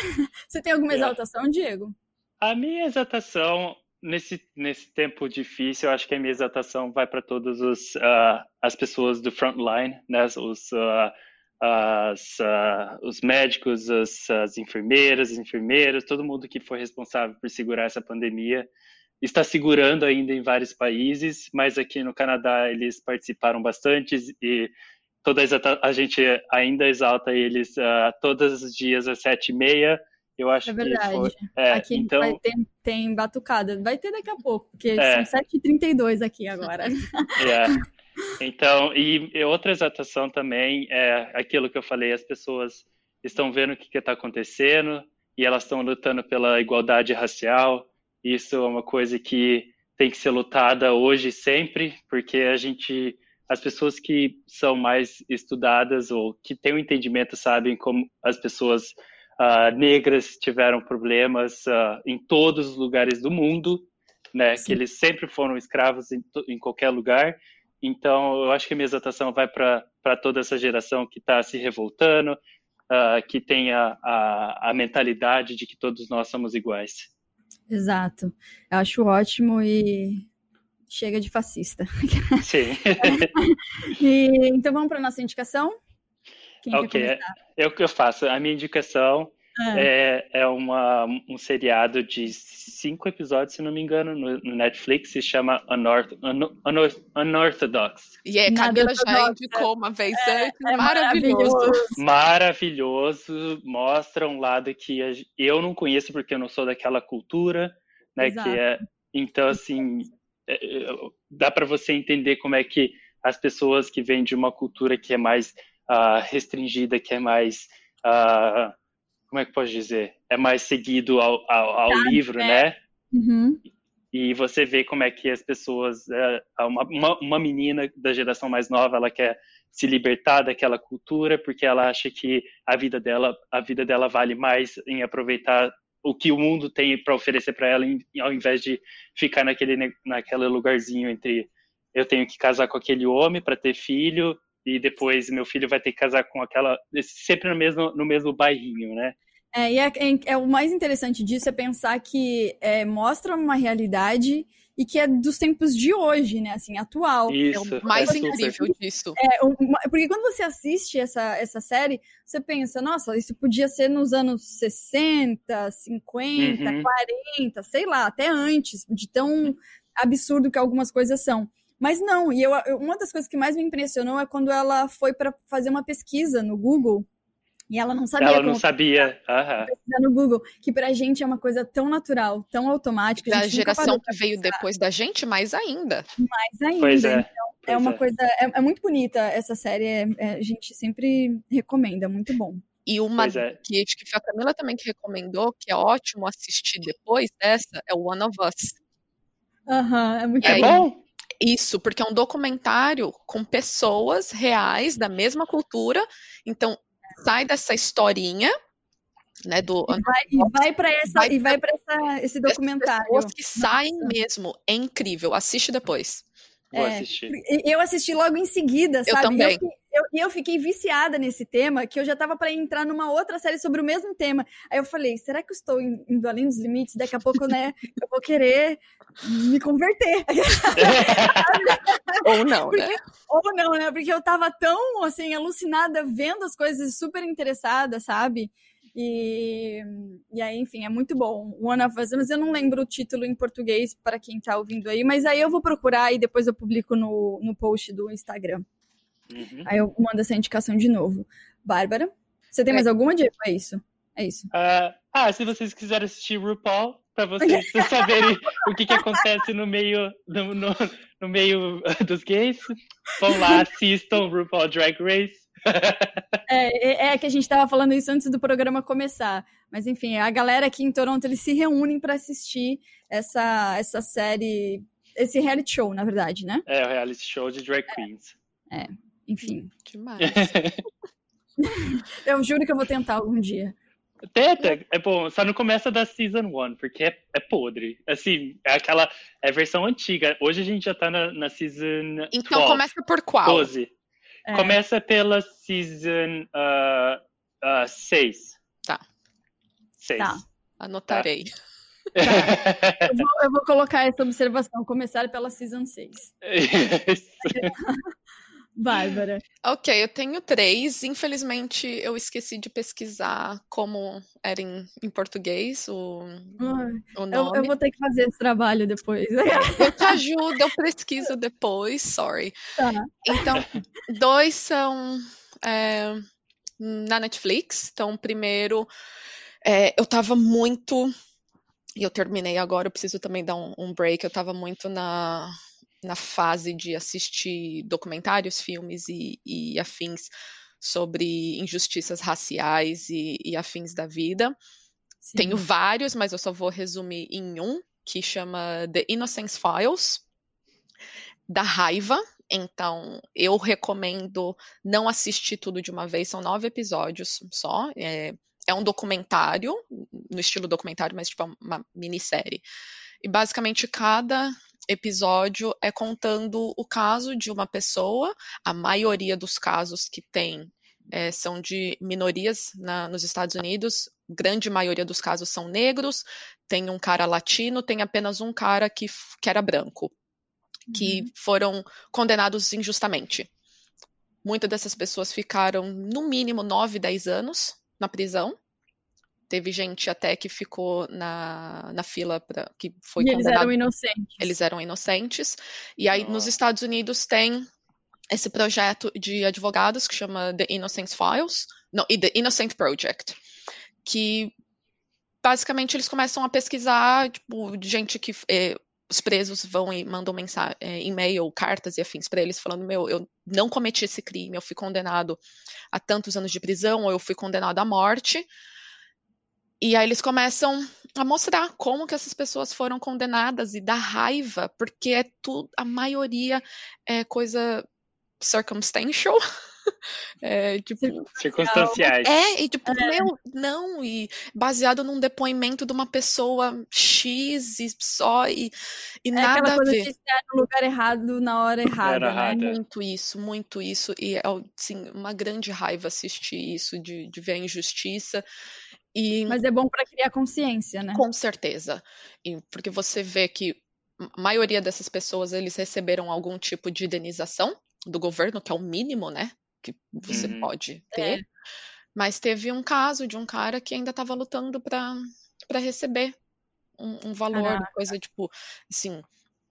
Speaker 2: Você tem alguma exaltação, Diego?
Speaker 4: A minha exaltação, nesse, nesse tempo difícil, eu acho que a minha exaltação vai para todas uh, as pessoas do frontline, né? os, uh, as, uh, os médicos, as, as enfermeiras, enfermeiros, todo mundo que foi responsável por segurar essa pandemia está segurando ainda em vários países, mas aqui no Canadá eles participaram bastante e toda a gente ainda exalta eles uh, todos os dias às sete e meia. Eu acho
Speaker 2: é verdade.
Speaker 4: que foi.
Speaker 2: É, aqui então... vai ter, tem batucada. Vai ter daqui a pouco, porque é. são 7h32 aqui agora.
Speaker 4: É. Então, e, e outra exaltação também é aquilo que eu falei, as pessoas estão vendo o que está acontecendo e elas estão lutando pela igualdade racial, isso é uma coisa que tem que ser lutada hoje sempre, porque a gente, as pessoas que são mais estudadas ou que têm o um entendimento sabem como as pessoas uh, negras tiveram problemas uh, em todos os lugares do mundo, né? Sim. Que eles sempre foram escravos em, em, qualquer lugar. Então, eu acho que a minha exaltação vai para toda essa geração que está se revoltando, uh, que tem a, a, a mentalidade de que todos nós somos iguais.
Speaker 2: Exato. Eu acho ótimo e chega de fascista.
Speaker 4: Sim.
Speaker 2: e, então vamos para nossa indicação?
Speaker 4: Quem ok, é, o que eu faço. A minha indicação é, é, é uma, um seriado de cinco episódios, se não me engano, no, no Netflix, se chama Unorth, Unor, Unorthodox.
Speaker 3: E é, Camila já indicou uma vez é, antes, é maravilhoso.
Speaker 4: Maravilhoso, mostra um lado que eu não conheço porque eu não sou daquela cultura, né, Exato. que é, então assim, é, é, dá para você entender como é que as pessoas que vêm de uma cultura que é mais uh, restringida, que é mais uh, como é que pode dizer? É mais seguido ao, ao, ao livro, é. né?
Speaker 2: Uhum.
Speaker 4: E você vê como é que as pessoas, é, uma, uma, uma menina da geração mais nova, ela quer se libertar daquela cultura porque ela acha que a vida dela, a vida dela vale mais em aproveitar o que o mundo tem para oferecer para ela, ao invés de ficar naquele, naquele lugarzinho entre eu tenho que casar com aquele homem para ter filho e depois meu filho vai ter que casar com aquela sempre no mesmo no mesmo bairrinho, né?
Speaker 2: É, e é, é, é o mais interessante disso é pensar que é, mostra uma realidade e que é dos tempos de hoje, né? Assim, atual.
Speaker 4: Isso.
Speaker 3: É o mais
Speaker 4: é
Speaker 3: incrível
Speaker 4: super.
Speaker 3: disso.
Speaker 2: É, porque quando você assiste essa, essa série, você pensa, nossa, isso podia ser nos anos 60, 50,
Speaker 4: Uhum.
Speaker 2: 40, sei lá, até antes, de tão absurdo que algumas coisas são. Mas não, e eu, eu- uma das coisas que mais me impressionou é quando ela foi para fazer uma pesquisa no Google, e ela não sabia
Speaker 4: Ela
Speaker 2: como
Speaker 4: não sabia. Aham.
Speaker 2: pesquisar no Google, que pra gente é uma coisa tão natural, tão automática. a
Speaker 3: Da geração que veio depois da gente, mais ainda.
Speaker 2: mais ainda.
Speaker 4: Pois é.
Speaker 2: É
Speaker 4: pois
Speaker 2: uma
Speaker 4: é.
Speaker 2: coisa, é, é muito bonita essa série, é- é- a gente sempre recomenda, muito bom.
Speaker 3: E uma
Speaker 4: é.
Speaker 3: que acho que foi a Camila também que recomendou, que é ótimo assistir depois dessa, é o One of Us.
Speaker 2: Aham, é muito
Speaker 4: É
Speaker 3: aí-
Speaker 2: bom.
Speaker 3: Isso, porque é um documentário com pessoas reais da mesma cultura. Então, sai dessa historinha, né, do
Speaker 2: E vai, vai para essa,
Speaker 3: Vai
Speaker 2: e vai para esse documentário.
Speaker 3: pessoas que saem
Speaker 2: Nossa.
Speaker 3: mesmo. É incrível. Assiste depois.
Speaker 4: Vou
Speaker 2: É.
Speaker 4: assistir.
Speaker 2: Eu assisti logo em seguida,
Speaker 3: Eu
Speaker 2: sabe?
Speaker 3: Também.
Speaker 2: fiquei- eu- E eu, fiquei viciada nesse tema, que eu já tava para entrar numa outra série sobre o mesmo tema. Aí eu falei, será que eu estou in- indo além dos limites? Daqui a pouco, né, eu vou querer me converter.
Speaker 3: Ou não, né?
Speaker 2: Ou não, né? Porque eu tava tão, assim, alucinada vendo as coisas super interessada, sabe? E, e aí, enfim, é muito bom. One of Us, mas eu não lembro o título em português para quem tá ouvindo aí, mas aí eu vou procurar e depois eu publico no, no post do Instagram.
Speaker 4: Uhum.
Speaker 2: Aí eu mando essa indicação de novo. Bárbara, você tem
Speaker 3: É.
Speaker 2: mais alguma, Diego? É isso. É isso.
Speaker 4: Ah, ah, se vocês quiserem assistir RuPaul, para vocês saberem o que, que acontece no meio, no, no, no meio dos gays, vão lá, assistam RuPaul Drag Race.
Speaker 2: É, é- é que a gente tava falando isso antes do programa começar. Mas enfim, a galera aqui em Toronto, eles se reúnem para assistir essa, essa série, esse reality show, na verdade, né?
Speaker 4: É o reality show de drag queens.
Speaker 2: Enfim,
Speaker 3: Demais.
Speaker 2: eu juro que eu vou tentar algum dia.
Speaker 4: Tenta, é bom, só não começa da Season 1, porque é, é podre. Assim, é aquela é a versão antiga. Hoje a gente já tá na, na Season
Speaker 3: Então
Speaker 4: 12,
Speaker 3: começa por qual?
Speaker 4: 12.
Speaker 2: É.
Speaker 4: Começa pela Season 6.
Speaker 3: Tá.
Speaker 4: 6.
Speaker 2: Tá.
Speaker 3: Anotarei.
Speaker 2: Eu vou, eu vou colocar essa observação, começar pela Season 6. Bárbara.
Speaker 3: Ok, eu tenho três. Infelizmente, eu esqueci de pesquisar como era em, em português o,
Speaker 2: Ai,
Speaker 3: o
Speaker 2: Eu,
Speaker 3: nome.
Speaker 2: eu vou ter que fazer esse trabalho depois.
Speaker 3: Eu te ajudo, eu pesquiso depois, sorry.
Speaker 2: Tá.
Speaker 3: Então, dois são é, na Netflix. Então, primeiro, é, eu tava muito. E eu terminei agora, eu preciso também dar um, um break. Eu tava muito na, na fase de assistir documentários, filmes e, e afins sobre injustiças raciais e, e afins da vida.
Speaker 2: Sim.
Speaker 3: Tenho vários, mas eu só vou resumir em um, que chama The Innocence Files, da raiva. Então, eu recomendo não assistir tudo de uma vez, são nove episódios só. É, é um documentário, no estilo documentário, mas tipo é uma minissérie. E basicamente cada episódio é contando o caso de uma pessoa. A maioria dos casos que tem é, são de minorias na, nos Estados Unidos. Grande maioria dos casos são negros. Tem um cara latino, tem apenas um cara que, que era branco, que
Speaker 2: Uhum.
Speaker 3: foram condenados injustamente. Muitas dessas pessoas ficaram no mínimo 9, 10 anos na prisão. Teve gente até que ficou na, na fila pra, que foi
Speaker 2: E eles
Speaker 3: condenado
Speaker 2: eram inocentes.
Speaker 3: eles eram inocentes. E aí, nos
Speaker 4: Nossa.
Speaker 3: Estados Unidos, tem esse projeto de advogados que chama The Innocence Files, não, e The Innocent Project, que basicamente eles começam a pesquisar, tipo, de gente que eh, os presos vão e mandam mensagem, e-mail, cartas e afins para eles falando, meu, eu não cometi esse crime, eu fui condenado a tantos anos de prisão, ou eu fui condenado à morte. E aí eles começam a mostrar como que essas pessoas foram condenadas e da raiva, porque é tudo, a maioria é coisa circumstantial. É, tipo,
Speaker 4: Circunstanciais.
Speaker 3: é, e tipo, meu, não, e baseado num depoimento de uma pessoa X e só, e, e
Speaker 2: É
Speaker 3: nada
Speaker 2: aquela
Speaker 3: a ver.
Speaker 2: de estar no lugar errado na hora errada, né?
Speaker 4: errada.
Speaker 3: Muito isso, muito isso. E é assim, uma grande raiva assistir isso, de, de ver a injustiça. E
Speaker 2: Mas é bom para criar consciência, né?
Speaker 3: com certeza. E porque você vê que a maioria dessas pessoas eles receberam algum tipo de indenização do governo, que é o mínimo, né? Que você
Speaker 4: Uhum.
Speaker 3: pode ter. Mas teve um caso de um cara que ainda estava lutando para receber um, um valor,
Speaker 2: Caraca.
Speaker 3: coisa tipo, assim,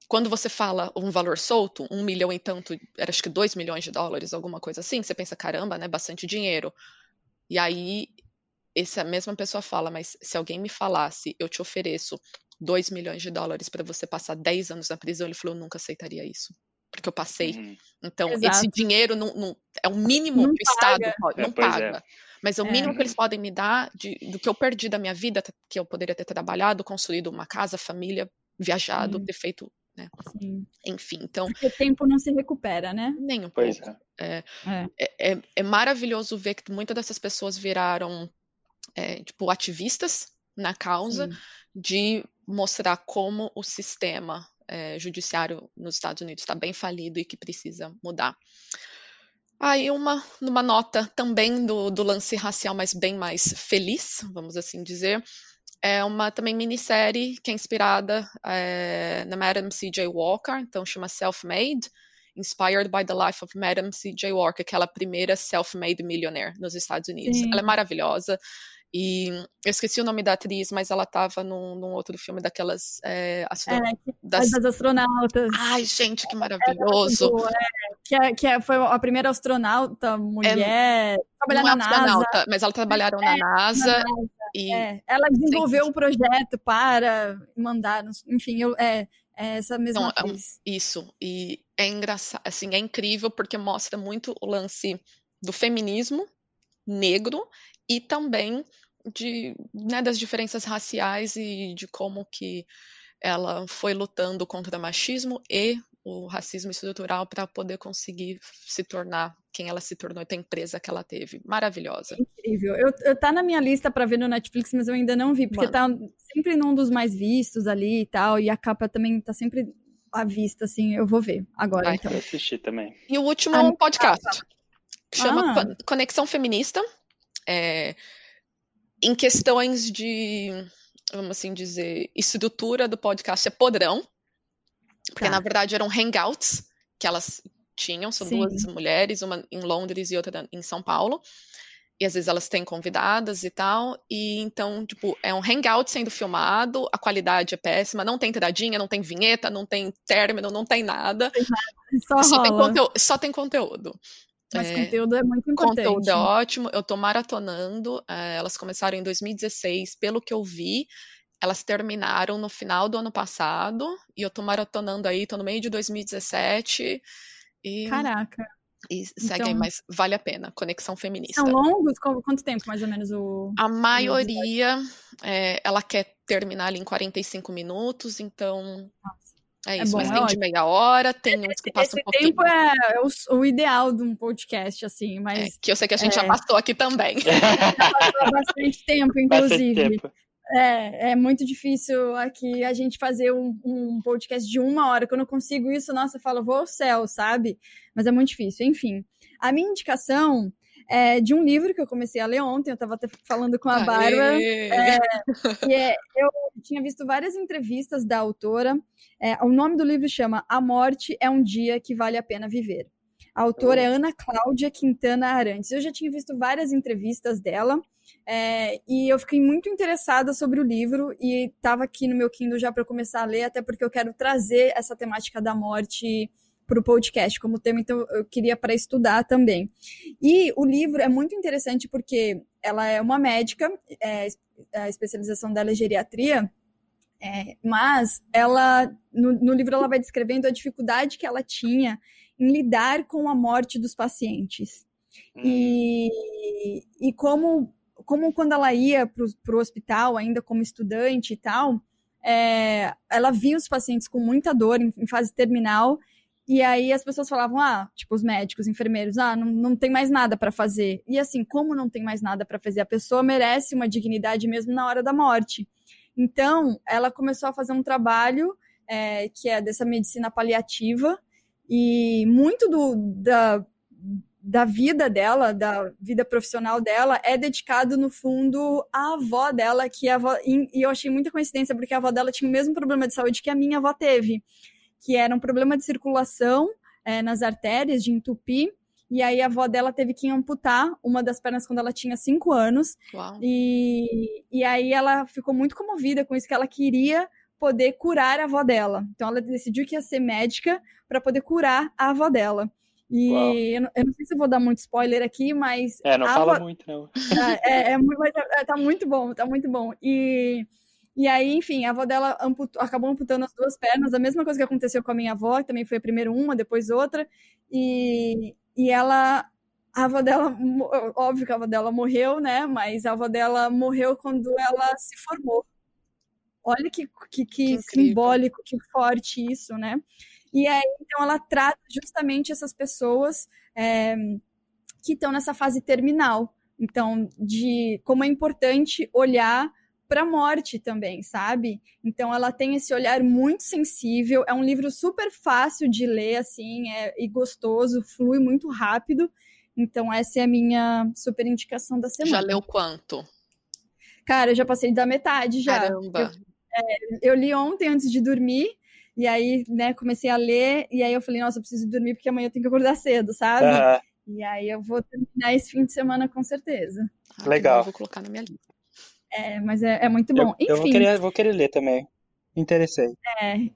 Speaker 3: quando você fala um valor solto, um milhão e tanto, era acho que dois milhões de dólares, alguma coisa assim, você pensa, caramba, né? Bastante dinheiro. E aí, essa mesma pessoa fala, mas se alguém me falasse, eu te ofereço 2 milhões de dólares para você passar 10 anos na prisão, ele falou, eu nunca aceitaria isso. Porque eu passei.
Speaker 4: Uhum.
Speaker 3: Então, esse
Speaker 2: Exato.
Speaker 3: dinheiro não, não- é o mínimo
Speaker 2: Não
Speaker 3: que o Estado
Speaker 2: paga.
Speaker 3: pode,
Speaker 4: É,
Speaker 3: não
Speaker 4: pois
Speaker 3: paga.
Speaker 4: é.
Speaker 3: Mas é o
Speaker 2: É.
Speaker 3: mínimo que eles podem me dar de- do que eu perdi da minha vida, que eu poderia ter trabalhado, construído uma casa, família, viajado,
Speaker 2: Sim.
Speaker 3: ter feito,
Speaker 2: Sim.
Speaker 3: enfim. Então,
Speaker 2: Porque tempo não se recupera, né?
Speaker 3: nem um
Speaker 4: Pois
Speaker 3: pouco.
Speaker 4: é.
Speaker 2: É.
Speaker 3: É, é- é maravilhoso ver que muitas dessas pessoas viraram, é, tipo, ativistas na causa
Speaker 2: Sim.
Speaker 3: de mostrar como o sistema é, judiciário nos Estados Unidos está bem falido e que precisa mudar. Aí uma, numa nota também do, do lance racial, mas bem mais feliz, vamos assim dizer, é uma também minissérie que é inspirada é, na Madam C.J. Walker, então chama Self-Made, Inspired by the Life of Madam C.J. Walker, aquela primeira self-made millionaire nos Estados Unidos.
Speaker 2: Sim.
Speaker 3: Ela é maravilhosa. E eu esqueci o nome da atriz, mas ela estava num, num outro filme daquelas é, astro-
Speaker 2: É,
Speaker 3: das...
Speaker 2: das astronautas.
Speaker 3: Ai, gente, que
Speaker 2: Ela
Speaker 3: maravilhoso!
Speaker 2: boa, é, que, é- que é- foi a primeira astronauta mulher trabalhar
Speaker 3: é
Speaker 2: na NASA.
Speaker 3: mas elas trabalharam na NASA
Speaker 2: na
Speaker 3: e
Speaker 2: É, ela desenvolveu um projeto para mandar, enfim, eu, é, é essa mesma
Speaker 3: é
Speaker 2: atriz.
Speaker 3: Isso, e é engraçado, assim, é incrível porque mostra muito o lance do feminismo negro e também de, né, das diferenças raciais e de como que ela foi lutando contra o machismo e o racismo estrutural para poder conseguir se tornar quem ela se tornou e ter a empresa que ela teve. Maravilhosa.
Speaker 2: Incrível. Eu, eu tá na minha lista para ver no Netflix, mas eu ainda não vi, porque tá sempre num dos mais vistos ali e tal, e a capa também tá sempre à vista, assim, eu vou ver agora,
Speaker 3: Vai.
Speaker 2: então.
Speaker 4: Eu assisti também.
Speaker 3: E o último
Speaker 2: Ah,
Speaker 3: é um podcast que chama
Speaker 2: Ah.
Speaker 3: Con- Conexão Feminista, é, em questões de, vamos assim dizer, estrutura do podcast é podrão, porque
Speaker 2: Tá.
Speaker 3: na verdade eram hangouts que elas tinham, são
Speaker 2: Sim.
Speaker 3: duas mulheres, uma em Londres e outra em São Paulo. E às vezes elas têm convidadas e tal, e então, tipo, é um hangout sendo filmado, a qualidade é péssima, não tem tiradinha, não tem vinheta, não tem término, não tem nada.
Speaker 2: Só
Speaker 3: Só tem, conteúdo, só tem conteúdo.
Speaker 2: Mas
Speaker 3: É,
Speaker 2: conteúdo é muito importante.
Speaker 3: conteúdo é ótimo, eu tô maratonando. é, elas começaram em 2016, pelo que eu vi, elas terminaram no final do ano passado, e eu tô maratonando aí, tô no meio de 2017, e,
Speaker 2: Caraca.
Speaker 3: e segue aí,
Speaker 2: Então-
Speaker 3: mas vale a pena. Conexão Feminista.
Speaker 2: São longos? Qu- Quanto tempo, mais ou menos, o...
Speaker 3: A maioria, é, ela quer terminar ali em 45 minutos, então é
Speaker 2: É
Speaker 3: isso.
Speaker 2: bom,
Speaker 3: mas
Speaker 2: é
Speaker 3: tem de
Speaker 2: ótimo.
Speaker 3: meia hora, tem uns que passam um pouquinho.
Speaker 2: tempo é, é o, o ideal de um podcast, assim,
Speaker 3: é,
Speaker 2: mas
Speaker 3: que eu sei que a gente já
Speaker 2: é.
Speaker 3: passou aqui também.
Speaker 2: há bastante tempo,
Speaker 4: Bastante
Speaker 2: inclusive.
Speaker 4: tempo.
Speaker 2: É, é muito difícil aqui a gente fazer um, um podcast de uma hora. Quando eu consigo isso, nossa, eu falo, vou ao céu, sabe? Mas é muito difícil. Enfim, a minha indicação é de um livro que eu comecei a ler ontem, eu estava até falando com a Bárbara.
Speaker 3: Aê!
Speaker 2: E é, eu tinha visto várias entrevistas da autora. É, o nome do livro chama A Morte é um Dia que Vale a Pena Viver. A autora é Ana Cláudia Quintana Arantes. Eu já tinha visto várias entrevistas dela é, e eu fiquei muito interessada sobre o livro e estava aqui no meu Kindle já para começar a ler, até porque eu quero trazer essa temática da morte para o podcast como tema, então eu queria para estudar também. E o livro é muito interessante porque ela é uma médica, é, a especialização dela é geriatria, é, mas ela no, no, livro ela vai descrevendo a dificuldade que ela tinha em lidar com a morte dos pacientes e, e como como quando ela ia para o hospital ainda como estudante e tal é, ela via os pacientes com muita dor em, em, fase terminal e aí as pessoas falavam ah tipo os médicos enfermeiros ah não, não tem mais nada para fazer. E assim como não tem mais nada para fazer a pessoa merece uma dignidade mesmo na hora da morte. Então, ela começou a fazer um trabalho é, que é dessa medicina paliativa, e muito do, da, da vida dela, da vida profissional dela, é dedicado, no fundo, à avó dela, que avó, e eu achei muita coincidência, porque a avó dela tinha o mesmo problema de saúde que a minha avó teve, que era um problema de circulação é, nas artérias, de entupir, e aí a avó dela teve que amputar uma das pernas quando ela tinha cinco anos.
Speaker 3: Uau.
Speaker 2: E, e aí ela ficou muito comovida com isso, que ela queria poder curar a avó dela. Então ela decidiu que ia ser médica para poder curar a avó dela. E eu não, eu não, sei se eu vou dar muito spoiler aqui, mas.
Speaker 4: É, não fala
Speaker 2: avó...
Speaker 4: muito, não.
Speaker 2: É, é, é, é, tá muito bom, tá muito bom. E, e aí, enfim, a avó dela amputou, acabou amputando as duas pernas, a mesma coisa que aconteceu com a minha avó, que também foi primeiro uma, depois outra. E, e ela. A avó dela, óbvio que a avó dela morreu, né? Mas a avó dela morreu quando ela se formou. Olha que, que, que simbólico, que forte isso, né? E aí, então, ela trata justamente essas pessoas é, que estão nessa fase terminal. Então, de como é importante olhar para a morte também, sabe? Então ela tem esse olhar muito sensível, é um livro super fácil de ler assim, é, e gostoso, flui muito rápido. Então essa é a minha super indicação da semana.
Speaker 3: Já leu quanto?
Speaker 2: Cara, eu já passei da metade já.
Speaker 3: Caramba.
Speaker 2: Eu, é, eu li ontem antes de dormir. E aí, né, comecei a ler, e aí eu falei, nossa, eu preciso dormir porque amanhã eu tenho que acordar cedo, sabe? Uhum. E aí eu vou terminar esse fim de semana com certeza.
Speaker 3: Ah,
Speaker 4: Legal.
Speaker 3: Eu vou colocar na minha lista.
Speaker 2: É, mas é, é muito bom.
Speaker 4: Eu,
Speaker 2: Enfim,
Speaker 4: eu vou, querer, vou querer ler também. Interessei.
Speaker 2: É, é,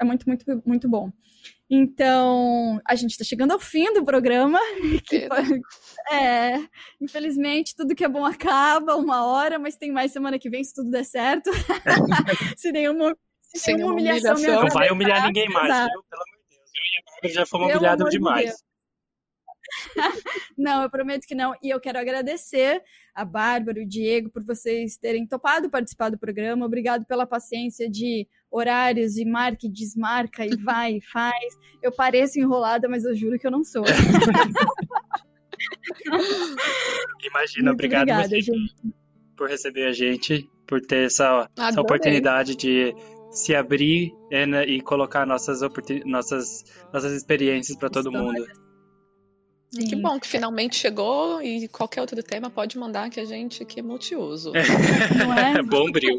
Speaker 2: é, muito, muito, muito bom. Então, a gente está chegando ao fim do programa. Que, é, infelizmente, tudo que é bom acaba uma hora, mas tem mais semana que vem, se tudo der certo. se nenhuma, se
Speaker 3: Sem
Speaker 2: nenhuma humilhação,
Speaker 3: humilhação.
Speaker 4: Não vai humilhar ninguém mais,
Speaker 2: exato.
Speaker 4: viu? Pelo amor de Deus. Eu e a Bárbara já fomos humilhados demais.
Speaker 2: Deus. Não, eu prometo que não. E eu quero agradecer a Bárbara e o Diego por vocês terem topado participar do programa. Obrigado pela paciência de horários e marca e desmarca e vai e faz. Eu pareço enrolada, mas eu juro que eu não sou.
Speaker 4: Imagina,
Speaker 2: Muito
Speaker 4: obrigado
Speaker 2: obrigada,
Speaker 4: você
Speaker 2: gente.
Speaker 4: por receber a gente, por ter essa, essa oportunidade de se abrir né, e colocar nossas, nossas, nossas experiências para todo mundo.
Speaker 3: Que
Speaker 2: Sim.
Speaker 3: bom que finalmente chegou e qualquer outro tema pode mandar que a gente que é multiuso.
Speaker 2: Não é?
Speaker 4: Bom brilho.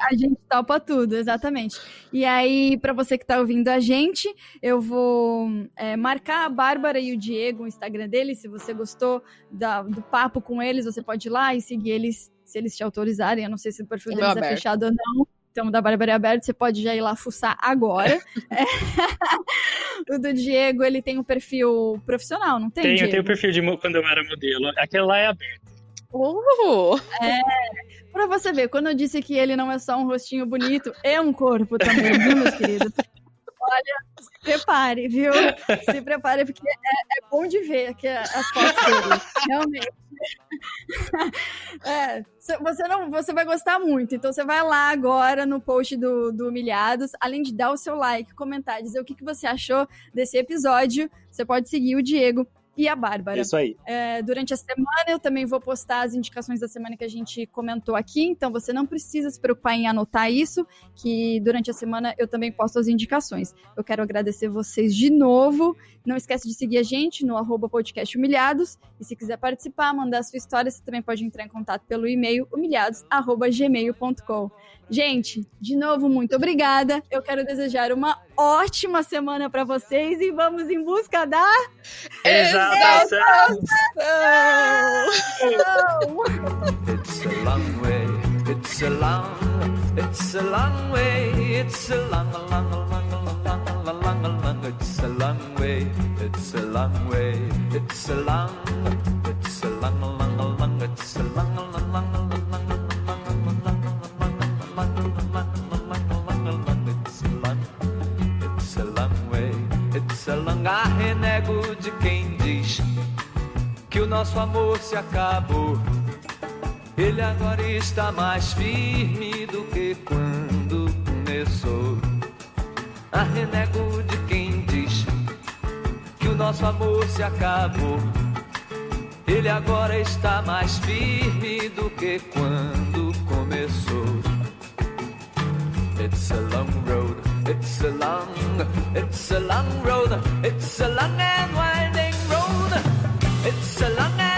Speaker 2: A gente topa tudo, exatamente. E aí, para você que tá ouvindo a gente, eu vou é, marcar a Bárbara e o Diego, o Instagram deles. Se você gostou da- do papo com eles, você pode ir lá e seguir eles, se eles te autorizarem. Eu não sei se o perfil deles é fechado ou não. Então, da Bárbara é aberto, você pode já ir lá fuçar agora. É. o do Diego, ele tem um perfil profissional, não tem,
Speaker 4: Tenho,
Speaker 2: Diego?
Speaker 4: tenho o perfil de quando eu era modelo. Aquele lá é aberto.
Speaker 3: Uh!
Speaker 2: Pra você ver, quando eu disse que ele não é só um rostinho bonito, é um corpo também, viu, meus queridos? Olha, se prepare, viu? Se prepare, porque é, é bom de ver que as fotos dele. Realmente. É, cê- você, não, você vai gostar muito. Então você vai lá agora no post do, do Humilhados, além de dar o seu like, comentar, dizer o que, que você achou desse episódio, você pode seguir o Diego e a Bárbara.
Speaker 4: Isso aí.
Speaker 2: É, durante a semana eu também vou postar as indicações da semana que a gente comentou aqui, então você não precisa se preocupar em anotar isso, que durante a semana eu também posto as indicações. Eu quero agradecer vocês de novo. Não esquece de seguir a gente no arroba podcast humilhados. E se quiser participar, mandar a sua história, você também pode entrar em contato pelo e-mail humilhados.gmail.com. Gente, de novo, muito obrigada. Eu quero desejar uma ótima semana para vocês e vamos em busca da.
Speaker 4: Exaltação!
Speaker 1: It's a long way, it's a long, it's a long way, it's a long, a long, a long, a long, a long, a long, a long, it's a long way, it's a long way, it's a long, it's a long, a long, a long, it's a long. Ah, renego de quem diz que o nosso amor se acabou. Ele agora está mais firme do que quando começou. A renego de quem diz que o nosso amor se acabou. Ele agora está mais firme do que quando começou. It's a long road, it's a long, it's a long road, it's a long and winding road. It's a long and